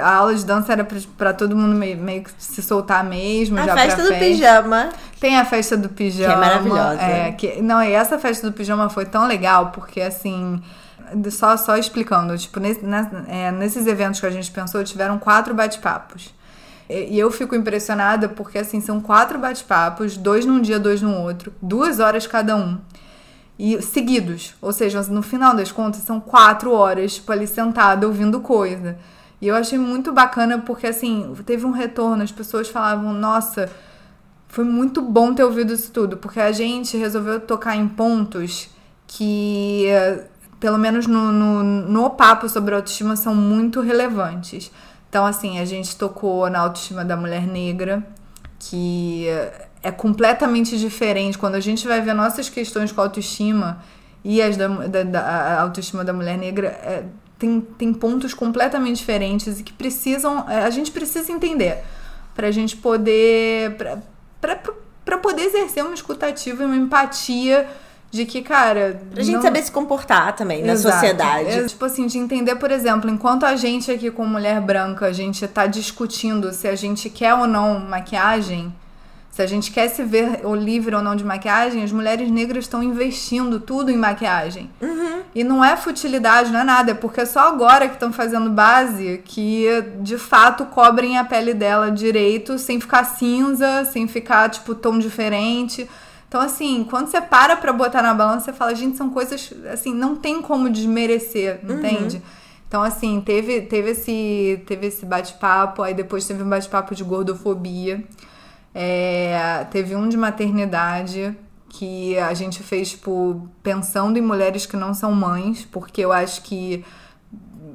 A aula de dança era pra, pra todo mundo meio, meio que se soltar mesmo, a festa do festa. pijama. Tem a festa do pijama. Que é maravilhosa. É, que, não, e essa festa do pijama foi tão legal, porque assim. Só, só explicando, tipo, nesse- é, nesses eventos que a gente pensou, tiveram quatro bate-papos. E eu fico impressionada porque, assim, são quatro bate-papos, dois num dia, dois no outro, duas horas cada um. E seguidos. Ou seja, no final das contas, são quatro horas, tipo, ali sentada ouvindo coisa. E eu achei muito bacana porque, assim, teve um retorno, as pessoas falavam, nossa, foi muito bom ter ouvido isso tudo, porque a gente resolveu tocar em pontos que, pelo menos no, no, no papo sobre autoestima, são muito relevantes. Então, assim, a gente tocou na autoestima da mulher negra, que é completamente diferente. Quando a gente vai ver nossas questões com autoestima e as da, da, da a autoestima da mulher negra, é, tem, tem pontos completamente diferentes e que precisam. é, A gente precisa entender pra gente poder. Pra poder exercer uma escutativa e uma empatia de que, cara. Pra gente não- saber se comportar também na Exato. sociedade. É, tipo assim, de entender, por exemplo, enquanto a gente aqui com mulher branca, a gente tá discutindo se a gente quer ou não maquiagem, se a gente quer se ver ou livre ou não de maquiagem, as mulheres negras estão investindo tudo em maquiagem. E não é futilidade, não é nada, é porque é só agora que estão fazendo base que de fato cobrem a pele dela direito, sem ficar cinza, sem ficar tipo tom diferente. Então, assim, quando você para pra botar na balança, você fala, gente, são coisas, assim, não tem como desmerecer, entende? Então, assim, teve, teve esse, teve esse bate-papo, aí depois teve um bate-papo de gordofobia. É, teve um de maternidade que a gente fez, tipo, pensando em mulheres que não são mães, porque eu acho que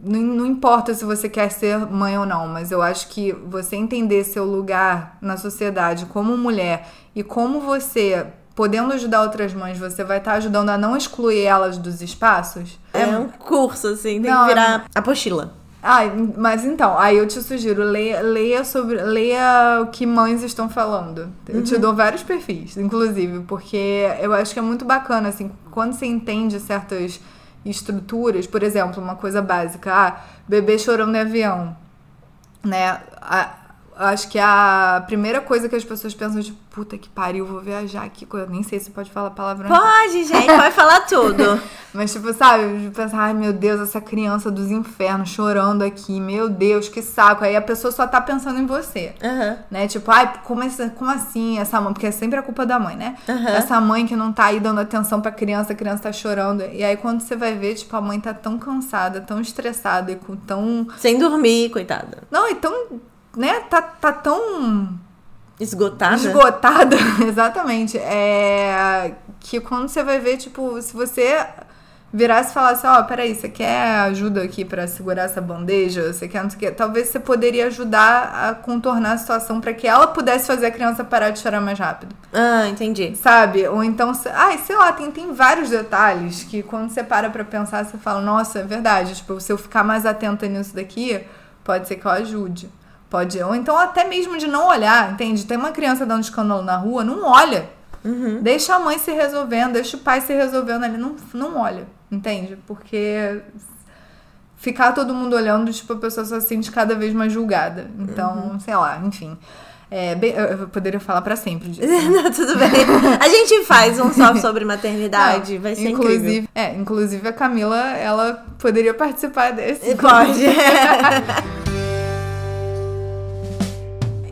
não, não importa se você quer ser mãe ou não, mas eu acho que você entender seu lugar na sociedade como mulher e como você, podendo ajudar outras mães, você vai estar ajudando a não excluir elas dos espaços. É um curso, assim, tem Não, que virar apostila. Ah, mas então, aí eu te sugiro, leia, leia sobre. Leia o que mães estão falando. Eu te dou vários perfis, inclusive, porque eu acho que é muito bacana, assim, quando você entende certas estruturas, por exemplo, uma coisa básica, ah, bebê chorando em avião, né? A- acho que a primeira coisa que as pessoas pensam, tipo, puta que pariu, vou viajar aqui. Eu nem sei se pode falar palavrão. Pode, gente, pode falar tudo. Mas, tipo, sabe, pensar, ai meu Deus, essa criança dos infernos chorando aqui, meu Deus, que saco. Aí a pessoa só tá pensando em você. Aham. Né? Tipo, ai, como, essa- como assim essa mãe? Porque é sempre a culpa da mãe, né? Aham. Essa mãe que não tá aí dando atenção pra criança, a criança tá chorando. E aí quando você vai ver, tipo, a mãe tá tão cansada, tão estressada e com tão. Sem dormir, coitada. Não, e tão. Né? Tá, tá tão Esgotada. esgotada, exatamente. É que quando você vai ver, tipo, se você virasse e falasse, ó, peraí, você quer ajuda aqui pra segurar essa bandeja? Você quer não sei o quê? Talvez você poderia ajudar a contornar a situação pra que ela pudesse fazer a criança parar de chorar mais rápido. Ah, entendi. Sabe? Ou então, ai, sei lá, tem, tem vários detalhes que quando você para pra pensar, você fala, nossa, é verdade. Tipo, se eu ficar mais atenta nisso daqui, pode ser que eu ajude. Pode. Ou então até mesmo de não olhar, entende? Tem uma criança dando escândalo na rua, não olha. Deixa a mãe se resolvendo, deixa o pai se resolvendo ali, não, não olha, entende? Porque ficar todo mundo olhando, tipo, a pessoa só se sente cada vez mais julgada. Então, sei lá, enfim. É, bem- eu poderia falar pra sempre disso. Não, tudo bem. A gente faz um só sobre maternidade. Não, vai ser inclusive, incrível. É, inclusive a Camila, ela poderia participar desse. Pode.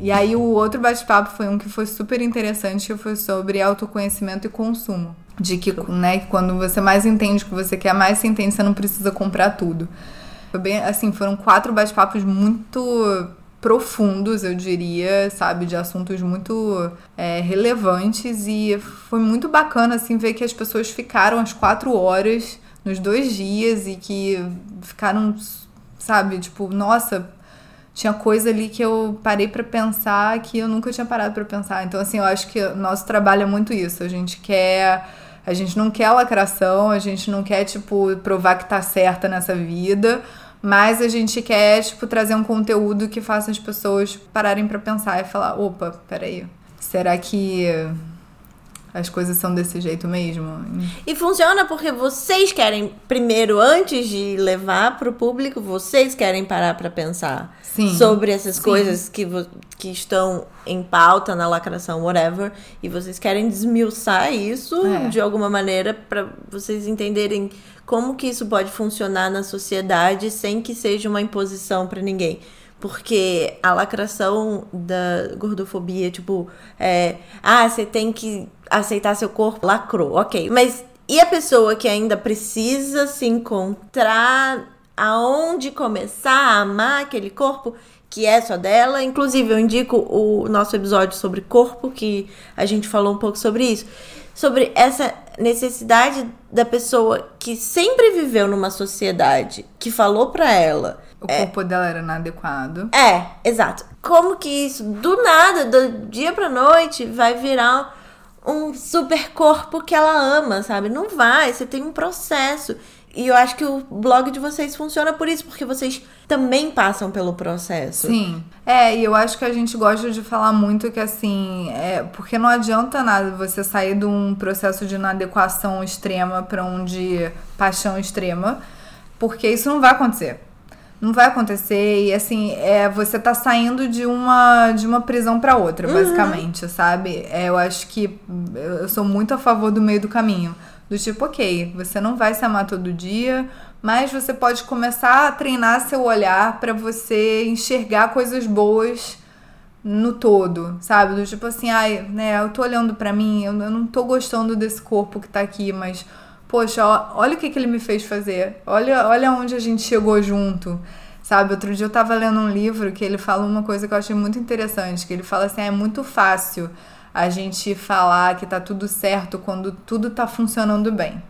E aí o outro bate-papo foi um que foi super interessante, que foi sobre autoconhecimento e consumo. De que, né, que quando você mais entende o que você quer, mais você entende, você não precisa comprar tudo. Foi bem, assim, foram quatro bate-papos muito profundos, eu diria, sabe, de assuntos muito é, relevantes e foi muito bacana, assim, ver que as pessoas ficaram as quatro horas nos dois dias e que ficaram, sabe, tipo, nossa, tinha coisa ali que eu parei pra pensar que eu nunca tinha parado pra pensar. Então, assim, eu acho que o nosso trabalho é muito isso. A gente quer. A gente não quer lacração, a gente não quer, tipo, provar que tá certa nessa vida. Mas a gente quer, tipo, trazer um conteúdo que faça as pessoas pararem pra pensar e falar: opa, peraí, será que as coisas são desse jeito mesmo? E funciona porque vocês querem, primeiro, antes de levar pro público, vocês querem parar pra pensar Sim. sobre essas Sim. coisas que, que estão em pauta na lacração, whatever. E vocês querem desmiuçar isso É. de alguma maneira pra vocês entenderem como que isso pode funcionar na sociedade sem que seja uma imposição pra ninguém. Porque a lacração da gordofobia, tipo, é, ah, você tem que aceitar seu corpo, lacrou, ok. Mas e a pessoa que ainda precisa se encontrar aonde começar a amar aquele corpo que é só dela? Inclusive, eu indico o nosso episódio sobre corpo, que a gente falou um pouco sobre isso. Sobre essa necessidade da pessoa que sempre viveu numa sociedade que falou pra ela O corpo dela era inadequado. é, exato. Como que isso, do nada, do dia pra noite, vai virar um super corpo que ela ama, sabe? Não vai, você tem um processo. E eu acho que o blog de vocês funciona por isso, porque vocês também passam pelo processo. Sim. É, e eu acho que a gente gosta de falar muito que assim, é, porque não adianta nada você sair de um processo de inadequação extrema para um de paixão extrema, porque isso não vai acontecer. Não vai acontecer e assim, é, você tá saindo de uma de uma prisão para outra, Uhum. basicamente, sabe? É, eu acho que eu sou muito a favor do meio do caminho. Do tipo, ok, você não vai se amar todo dia, mas você pode começar a treinar seu olhar para você enxergar coisas boas no todo, sabe? Do tipo assim, ai, né, eu tô olhando pra mim, eu, eu não tô gostando desse corpo que tá aqui, mas poxa, ó, olha o que, que ele me fez fazer. Olha, olha onde a gente chegou junto. Sabe, outro dia eu tava lendo um livro que ele fala uma coisa que eu achei muito interessante, que ele fala assim, ah, é muito fácil a gente falar que tá tudo certo quando tudo tá funcionando bem.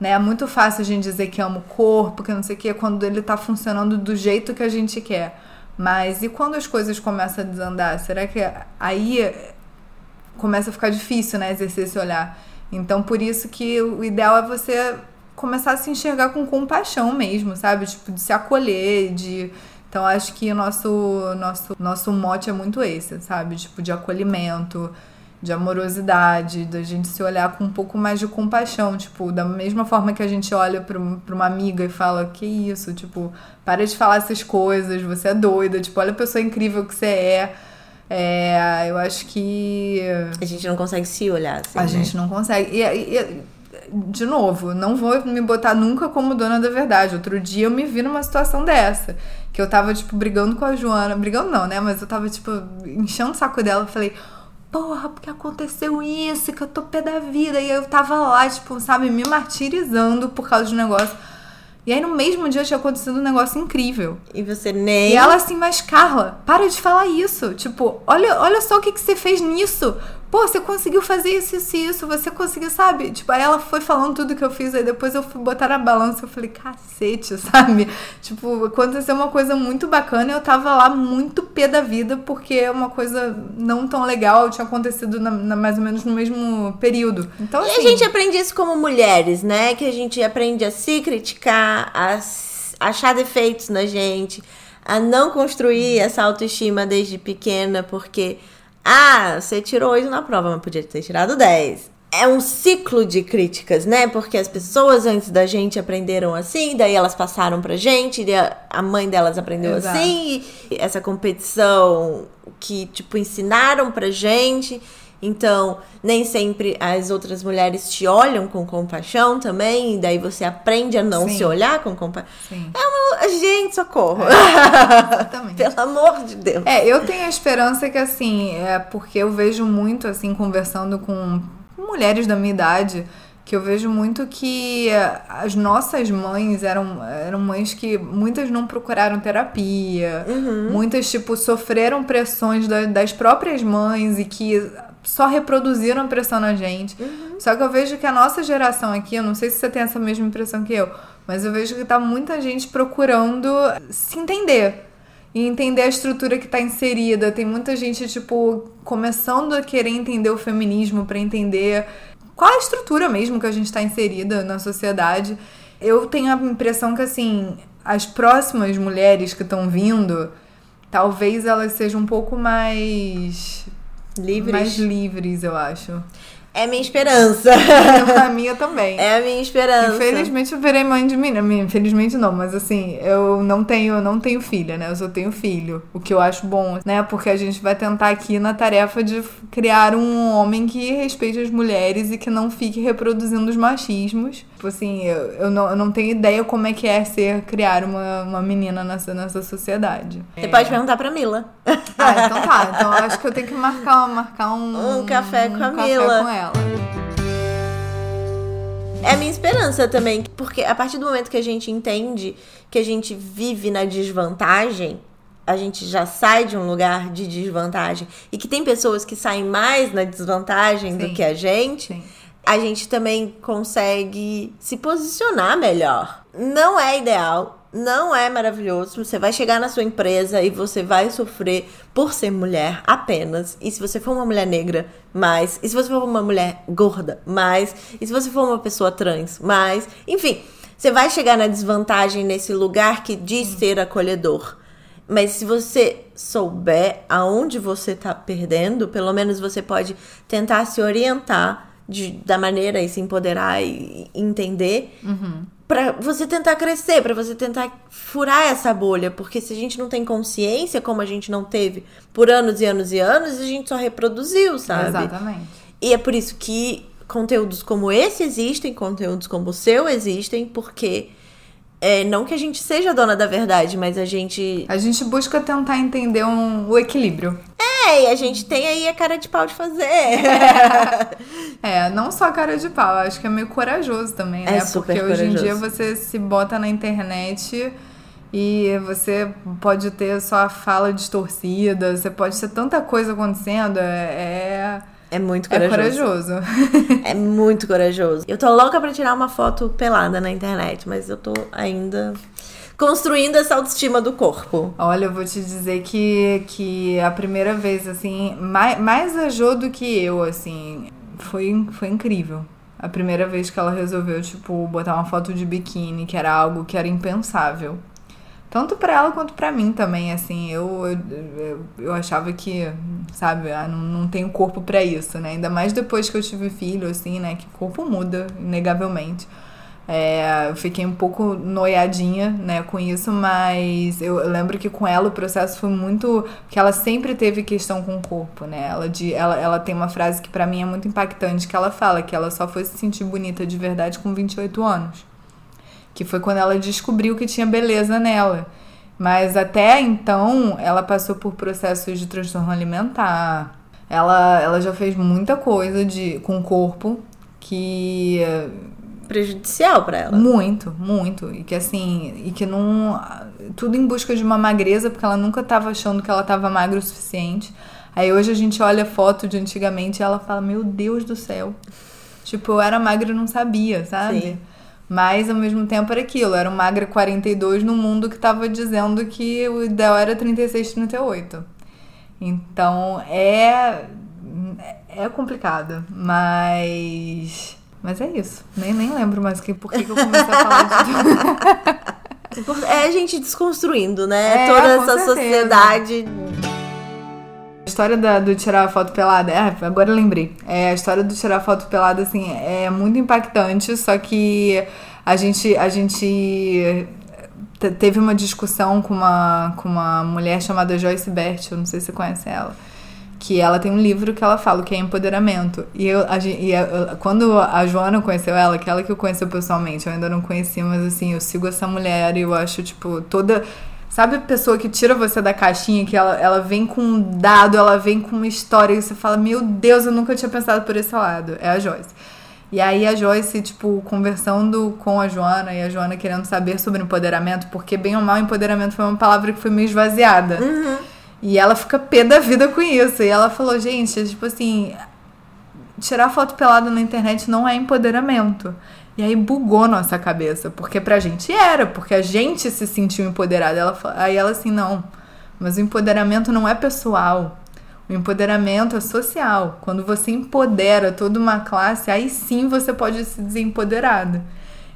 Né? É muito fácil a gente dizer que ama o corpo, que não sei o que, quando ele tá funcionando do jeito que a gente quer. Mas e quando as coisas começam a desandar? Será que aí começa a ficar difícil, né, exercer esse olhar? Então, por isso que o ideal é você começar a se enxergar com compaixão mesmo, sabe? Tipo, de se acolher, de... Então, acho que o nosso, nosso, nosso mote é muito esse, sabe? Tipo, de acolhimento, de amorosidade, da gente se olhar com um pouco mais de compaixão, tipo, da mesma forma que a gente olha pra, pra uma amiga e fala, que isso, tipo, para de falar essas coisas, você é doida, tipo, olha a pessoa incrível que você é. É, eu acho que A gente não consegue se olhar assim. a né? gente não consegue. E, e- de novo, não vou me botar nunca como dona da verdade. Outro dia eu me vi numa situação dessa. Que eu tava, tipo, brigando com a Joana. Brigando não, né? Mas eu tava, tipo, enchendo o saco dela. Falei, porra, porque aconteceu isso? Que eu tô pé da vida. E eu tava lá, tipo, sabe, me martirizando por causa de um negócio. E aí no mesmo dia tinha acontecido um negócio incrível. E você nem. E ela assim, mas Carla, para de falar isso. Tipo, olha, olha só o que, que você fez nisso. Pô, você conseguiu fazer isso, isso e isso. Você conseguiu, sabe? Tipo, aí ela foi falando tudo que eu fiz. Aí depois eu fui botar na balança. Eu falei, cacete, sabe? Tipo, aconteceu uma coisa muito bacana. E eu tava lá muito pé da vida. Porque uma coisa não tão legal tinha acontecido na, na- mais ou menos no mesmo período. Então, E assim... a gente aprende isso como mulheres, né? Que a gente aprende a se criticar, a achar defeitos na gente, a não construir essa autoestima desde pequena, porque, ah, você tirou 8 na prova, mas podia ter tirado 10. É um ciclo de críticas, né? Porque as pessoas antes da gente aprenderam assim, daí elas passaram pra gente, a mãe delas aprendeu Exato. assim, e essa competição que, tipo, ensinaram pra gente. Então, nem sempre as outras mulheres te olham com compaixão também, e daí você aprende a não Sim. se olhar com compaixão. É uma. Gente, socorro! Exatamente. Pelo amor de Deus. É, eu tenho a esperança que, assim, é porque eu vejo muito, assim, conversando com mulheres da minha idade, que eu vejo muito que as nossas mães eram, eram mães que muitas não procuraram terapia, muitas, tipo, sofreram pressões da- das próprias mães e que só reproduziram a pressão na gente. Só que eu vejo que a nossa geração aqui, eu não sei se você tem essa mesma impressão que eu, mas eu vejo que tá muita gente procurando se entender e entender a estrutura que tá inserida. Tem muita gente, tipo, começando a querer entender o feminismo pra entender qual é a estrutura mesmo que a gente tá inserida na sociedade. Eu tenho a impressão que, assim, as próximas mulheres que estão vindo, talvez elas sejam um pouco mais. Livres. Mais livres, eu acho. É minha esperança. a minha também. É a minha esperança. Infelizmente eu virei mãe de menina. Infelizmente não, mas assim, eu não tenho, não tenho filha, né? Eu só tenho filho. O que eu acho bom, né? Porque a gente vai tentar aqui na tarefa de criar um homem que respeite as mulheres e que não fique reproduzindo os machismos. Tipo assim, eu, eu, não, eu não tenho ideia como é que é ser criar uma, uma menina nessa, nessa sociedade. Você pode perguntar pra Mila. Ah, então tá. Então acho que eu tenho que marcar, marcar um, Um café com a um café Mila. com ela. É a minha esperança também, porque a partir do momento que a gente entende que a gente vive na desvantagem, a gente já sai de um lugar de desvantagem e que tem pessoas que saem mais na desvantagem do Sim. que a gente, Sim. A gente também consegue se posicionar melhor. Não é ideal, não é maravilhoso. Você vai chegar na sua empresa e você vai sofrer por ser mulher apenas. E se você for uma mulher negra, mais. E se você for uma mulher gorda, mais. E se você for uma pessoa trans, mais. Enfim, Você vai chegar na desvantagem nesse lugar que diz ser acolhedor. Mas se você souber aonde você tá perdendo, pelo menos você pode tentar se orientar de, da maneira e se empoderar e entender. Uhum. Pra você tentar crescer, pra você tentar furar essa bolha. Porque se a gente não tem consciência, como a gente não teve por anos e anos e anos, a gente só reproduziu, sabe? Exatamente. E é por isso que conteúdos como esse existem, conteúdos como o seu existem, porque é, não que a gente seja dona da verdade, mas a gente. A gente busca tentar entender um, o equilíbrio. É, e a gente tem aí a cara de pau de fazer. É, não só cara de pau, acho que é meio corajoso também, É né? super Porque hoje em corajoso. dia você se bota na internet e você pode ter só a fala distorcida, você pode ter tanta coisa acontecendo, é, É muito é, é corajoso. corajoso. É muito corajoso. Eu tô louca pra tirar uma foto pelada na internet, mas eu tô ainda construindo essa autoestima do corpo. Olha, eu vou te dizer que, que a primeira vez, assim, mais, mais a Jo do que eu, assim, foi, foi incrível. A primeira vez que ela resolveu, tipo, botar uma foto de biquíni, que era algo que era impensável. Tanto pra ela quanto pra mim também, assim, eu, eu, eu, achava que, sabe, ah, não, não tenho corpo pra isso, né? Ainda mais depois que eu tive filho, assim, né? Que o corpo muda, inegavelmente. É, eu fiquei um pouco noiadinha, né, com isso, mas eu, lembro que com ela o processo foi muito. Porque ela sempre teve questão com o corpo, né? Ela, de, ela, ela tem uma frase que pra mim é muito impactante, que ela fala que ela só foi se sentir bonita de verdade com 28 anos. Que foi quando ela descobriu que tinha beleza nela. Mas até então, ela passou por processos de transtorno alimentar. Ela, ela já fez muita coisa de, com o corpo que Prejudicial pra ela. muito, muito. E que assim, e que não. Tudo em busca de uma magreza, porque ela nunca tava achando que ela tava magra o suficiente. Aí hoje a gente olha foto de antigamente e ela fala: Meu Deus do céu. Tipo, eu era magra e não sabia, sabe? Sim. Mas ao mesmo tempo era aquilo, era um magra 42 no mundo que tava dizendo que o ideal era 36, 38. Então é. É complicado, mas. Mas é isso. Nem, nem lembro mais que, por que, que eu comecei a falar disso. É a gente desconstruindo, né? É, Toda essa certeza. sociedade. História da- do tirar a foto pelada, é, agora eu lembrei. É, a história do tirar a foto pelada, assim, é muito impactante, só que a gente, a gente te- teve uma discussão com uma, com uma mulher chamada Joyce Bert, eu não sei se você conhece ela. Que ela tem um livro que ela fala, que é empoderamento. E, eu, a e a- quando a Joana conheceu ela, que ela que eu conheceu pessoalmente, eu ainda não conhecia, mas assim, eu sigo essa mulher e eu acho, tipo, toda. Sabe a pessoa que tira você da caixinha, que ela, ela vem com um dado, ela vem com uma história, e você fala, meu Deus, eu nunca tinha pensado por esse lado. É a Joyce. E aí a Joyce, tipo, conversando com a Joana e a Joana querendo saber sobre empoderamento, porque bem ou mal empoderamento foi uma palavra que foi meio esvaziada. E ela fica pé da vida com isso. E ela falou, gente, tipo assim, tirar foto pelada na internet não é empoderamento. E aí bugou nossa cabeça, porque pra gente era, porque a gente se sentiu empoderada. Ela, aí ela assim, não, mas o empoderamento não é pessoal. O empoderamento é social. Quando você empodera toda uma classe, aí sim você pode se dizer empoderada.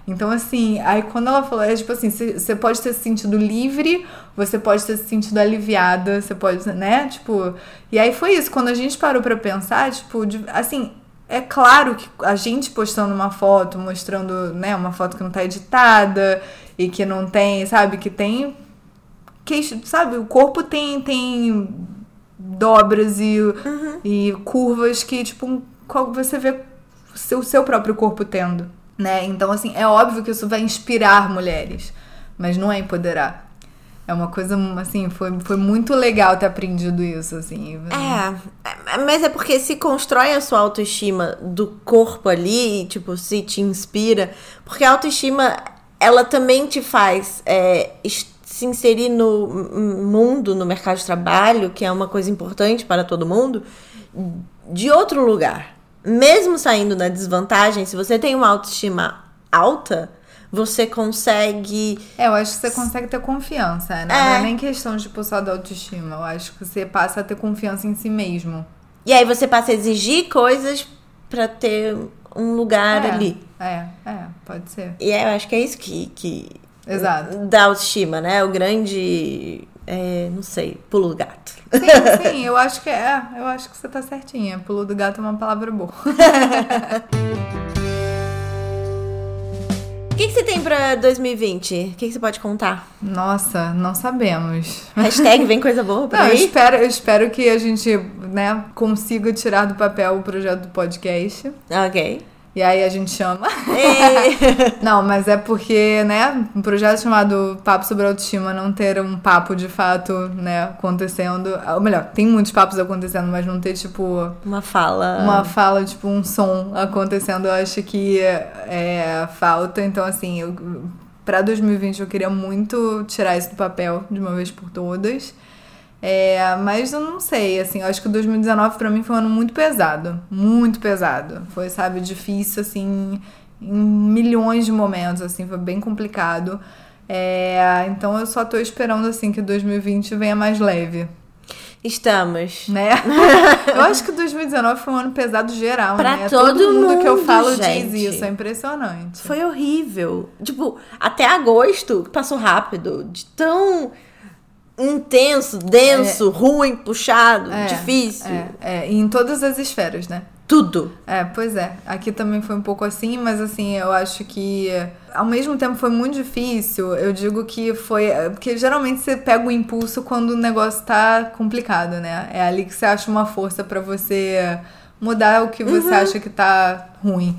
Então, assim, aí quando ela falou, é tipo assim, você pode ter se sentido livre, você pode ter se sentido aliviada, você pode, né? Tipo, e aí foi isso. Quando a gente parou pra pensar, tipo, de- assim, é claro que a gente postando uma foto, mostrando, né, uma foto que não tá editada e que não tem, sabe, que tem. Que, sabe, o corpo tem, tem dobras e, e curvas que, tipo, você vê o seu, seu próprio corpo tendo, né? Então, assim, é óbvio que isso vai inspirar mulheres, mas não é empoderar. É uma coisa, assim, foi, foi muito legal ter aprendido isso, assim. É, mas é porque se constrói a sua autoestima do corpo ali, tipo, se te inspira. Porque a autoestima, ela também te faz é, se inserir no mundo, no mercado de trabalho, que é uma coisa importante para todo mundo, de outro lugar. Mesmo saindo da desvantagem, se você tem uma autoestima alta, você consegue É, eu acho que você consegue ter confiança, né? Não É. é nem questão, tipo, só da autoestima. Eu acho que você passa a ter confiança em si mesmo. E aí você passa a exigir coisas pra ter um lugar É, ali. É, é, pode ser. E é, eu acho que é isso que, que Exato. dá autoestima, né? O grande, é, não sei, pulo do gato. Sim, sim, eu acho que é. Eu acho que você tá certinha. Pulo do gato é uma palavra boa. O que, que você tem pra 2020? O que, que você pode contar? Nossa, não sabemos. Hashtag vem coisa boa pra Não, eu aí? espero, eu espero que a gente, né, consiga tirar do papel o projeto do podcast. Ok. E aí a gente chama. Não, mas é porque, né, um projeto chamado Papo sobre Autoestima não ter um papo de fato, né, acontecendo. Ou melhor, tem muitos papos acontecendo, mas não ter, tipo, Uma fala. uma fala, tipo, um som acontecendo, eu acho que é, falta. Então, assim, eu, pra 2020 eu queria muito tirar isso do papel de uma vez por todas. É, mas eu não sei, assim, eu acho que 2019 pra mim foi um ano muito pesado. Muito pesado. Foi, sabe, difícil, assim, em milhões de momentos, assim, foi bem complicado. É, então eu só tô esperando, assim, que 2020 venha mais leve, Estamos. né? eu acho que 2019 foi um ano pesado geral, Pra né? todo mundo, que eu mundo, falo gente. diz isso, é impressionante. Foi horrível. Tipo, até agosto passou rápido. De tão intenso, denso, ruim, puxado, É, difícil. É, é, em todas as esferas, né? Tudo. É, pois é. Aqui também foi um pouco assim, mas assim, eu acho que ao mesmo tempo foi muito difícil. Eu digo que foi. Porque geralmente você pega o impulso quando o negócio tá complicado, né? É ali que você acha uma força pra você mudar o que você acha que tá ruim.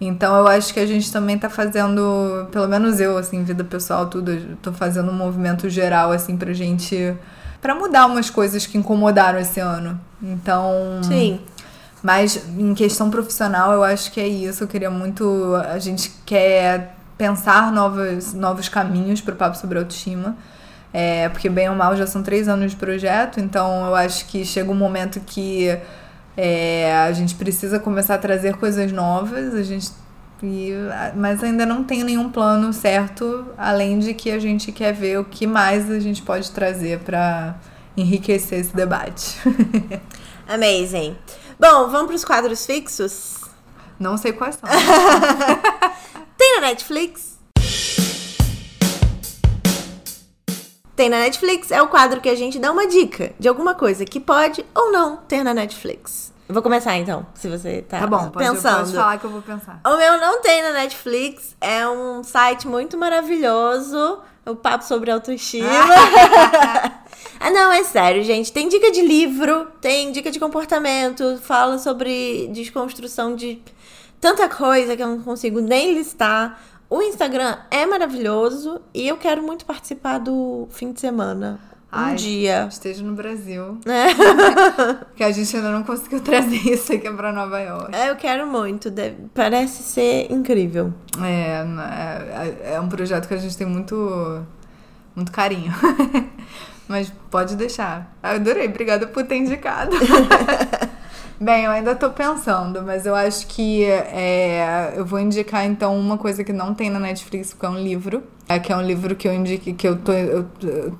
Então eu acho que a gente também tá fazendo, pelo menos eu, assim, vida pessoal, tudo, eu tô fazendo um movimento geral, assim, pra gente. pra mudar umas coisas que incomodaram esse ano. Então. Sim. Mas em questão profissional, eu acho que é isso. Eu queria muito. A gente quer pensar novos, novos caminhos para o Papo sobre Autoestima. É, porque, bem ou mal, já são três anos de projeto, então eu acho que chega um momento que é, a gente precisa começar a trazer coisas novas. A gente. e- mas ainda não tem nenhum plano certo, além de que a gente quer ver o que mais a gente pode trazer para enriquecer esse debate. Amazing. Bom, vamos pros quadros fixos? Não sei quais são. Tem na Netflix? Tem na Netflix é o quadro que a gente dá uma dica de alguma coisa que pode ou não ter na Netflix. Eu vou começar então, se você tá, Tá bom, pode, pensando. pode falar que eu vou pensar. O meu não tem na Netflix, é um site muito maravilhoso, o papo sobre autoestima. ah, não, é sério, gente. Tem dica de livro, tem dica de comportamento, fala sobre desconstrução de tanta coisa que eu não consigo nem listar. O Instagram é maravilhoso e eu quero muito participar do fim de semana. Um Ai, dia. Esteja no Brasil. É. Porque a gente ainda não conseguiu trazer isso aqui pra Nova York. É, eu quero muito. deve- Parece ser incrível. É, é, é um projeto que a gente tem muito, muito carinho. Mas pode deixar. Eu adorei, obrigada por ter indicado. Bem, eu ainda tô pensando, mas eu acho que é, eu vou indicar então uma coisa que não tem na Netflix, que é um livro. É, que é um livro que eu indique, que eu tô, eu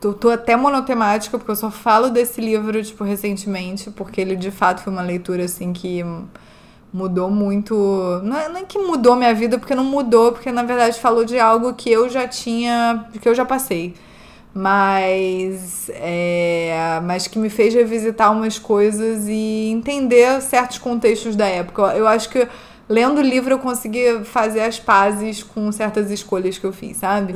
tô, tô até monotemática, porque eu só falo desse livro, tipo, recentemente, porque ele de fato foi uma leitura assim que mudou muito. Não é, não é que mudou minha vida, porque não mudou, porque na verdade falou de algo que eu já tinha. que eu já passei. Mas, é, mas que me fez revisitar umas coisas e entender certos contextos da época. Eu acho que lendo o livro eu consegui fazer as pazes com certas escolhas que eu fiz, sabe?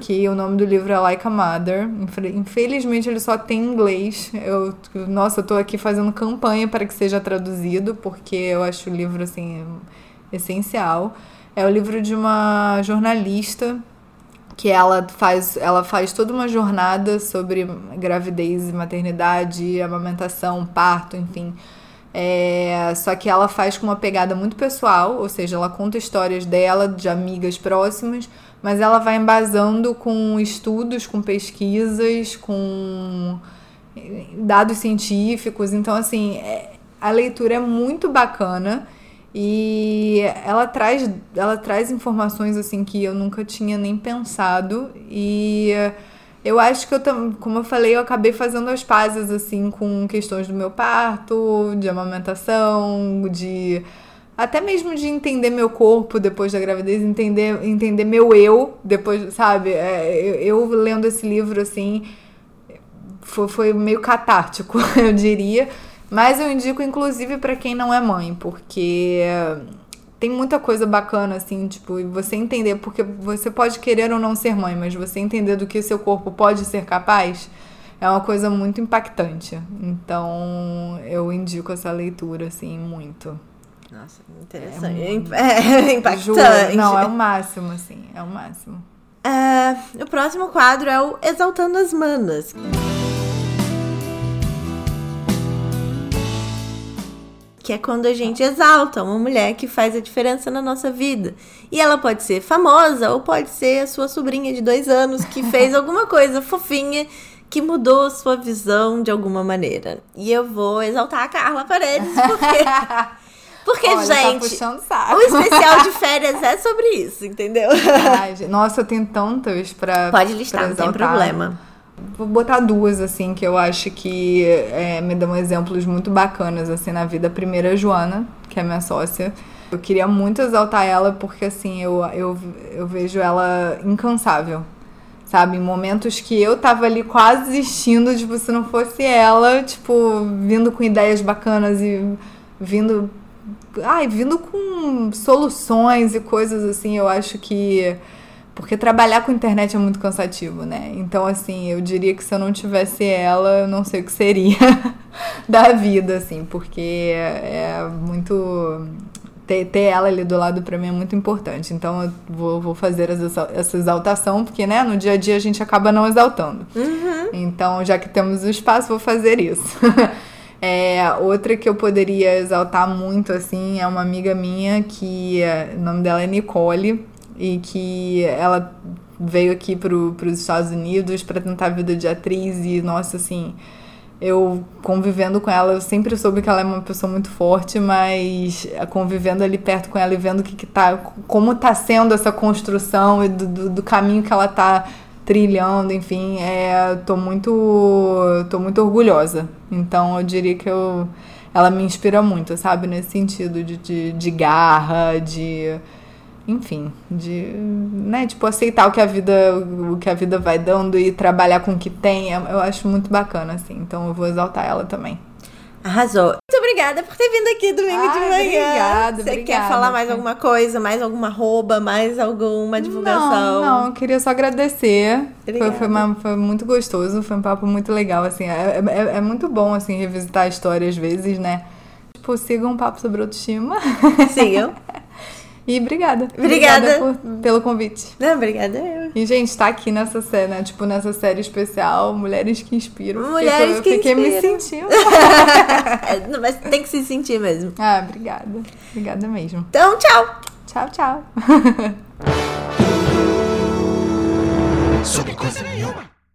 Que o nome do livro é Like a Mother. Infel- Infelizmente ele só tem em inglês. Eu, nossa, eu tô aqui fazendo campanha para que seja traduzido, porque eu acho o livro assim essencial. É o livro de uma jornalista que ela faz, ela faz toda uma jornada sobre gravidez e maternidade, amamentação, parto, enfim. É, só que ela faz com uma pegada muito pessoal, ou seja, ela conta histórias dela, de amigas próximas, mas ela vai embasando com estudos, com pesquisas, com dados científicos. Então, assim, é- a leitura é muito bacana e ela traz, ela traz informações assim que eu nunca tinha nem pensado e eu acho que eu como eu falei, eu acabei fazendo as pazes assim com questões do meu parto, de amamentação, de até mesmo de entender meu corpo depois da gravidez, entender, entender meu eu depois, sabe? É, eu, eu, lendo esse livro, assim, foi, foi meio catártico, eu diria. Mas eu indico, inclusive, para quem não é mãe, porque tem muita coisa bacana, assim, tipo, você entender, porque você pode querer ou não ser mãe, mas você entender do que seu corpo pode ser capaz é uma coisa muito impactante. Então, eu indico essa leitura, assim, muito. Nossa, interessante. É, é impactante. Juro, não, é o máximo, assim, é o máximo. É, o próximo quadro é o Exaltando as Manas. Que é quando a gente exalta uma mulher que faz a diferença na nossa vida. E ela pode ser famosa ou pode ser a sua sobrinha de dois anos que fez alguma coisa fofinha que mudou sua visão de alguma maneira. E eu vou exaltar a Carla Paredes, porque. Porque, Olha, tá gente, tá o especial de férias é sobre isso, entendeu? Ai, nossa, eu tenho tantas pra. Pode listar, pra não tem problema. Vou botar duas, assim, que eu acho que é, me dão exemplos muito bacanas, assim, na vida. A primeira é a Joana, que é minha sócia. Eu queria muito exaltar ela porque, assim, eu, eu, eu vejo ela incansável sabe? Em momentos que eu tava ali quase desistindo, tipo, se não fosse ela, tipo, vindo com ideias bacanas e vindo. Ai, vindo com soluções e coisas assim, eu acho que. Porque trabalhar com internet é muito cansativo, né? Então, assim, eu diria que se eu não tivesse ela, eu não sei o que seria da vida, assim, porque é muito ter, ter ela ali do lado para mim é muito importante. Então eu vou, vou fazer essa, essa exaltação, porque né, no dia a dia a gente acaba não exaltando. Uhum. Então, já que temos o espaço, vou fazer isso. é, outra que eu poderia exaltar muito, assim, é uma amiga minha que o nome dela é Nicole e que ela veio aqui para os Estados Unidos para tentar a vida de atriz e, nossa, assim eu convivendo com ela, eu sempre soube que ela é uma pessoa muito forte, mas convivendo ali perto com ela e vendo que, que tá, como tá sendo essa construção e do, do, do caminho que ela tá trilhando, enfim, é, tô muito tô muito orgulhosa. Então eu diria que eu, ela me inspira muito, sabe, nesse sentido de, de, de garra, de enfim, de, né, tipo, aceitar o que a vida, o que a vida vai dando e trabalhar com o que tem, é, eu acho muito bacana, assim. Então eu vou exaltar ela também. Arrasou. Muito obrigada por ter vindo aqui domingo Ai, de manhã. Obrigada, Você obrigada, quer falar mais alguma coisa, mais alguma arroba, mais alguma divulgação? Não, não, eu queria só agradecer. Foi, foi, uma, foi, muito gostoso, foi um papo muito legal, assim. É, é, é muito bom, assim, revisitar a história às vezes, né? Tipo, sigam um papo sobre autoestima. Sigam. E obrigada. Obrigada, obrigada por, pelo convite. Não, obrigada eu. E, gente, tá aqui nessa série, né? Tipo, nessa série especial, Mulheres que Inspiram. Mulheres que Inspiram. Eu fiquei me sentindo. É, mas tem que se sentir mesmo. Ah, obrigada. Obrigada mesmo. Então, tchau. Tchau, tchau. Sobre coisa nenhuma.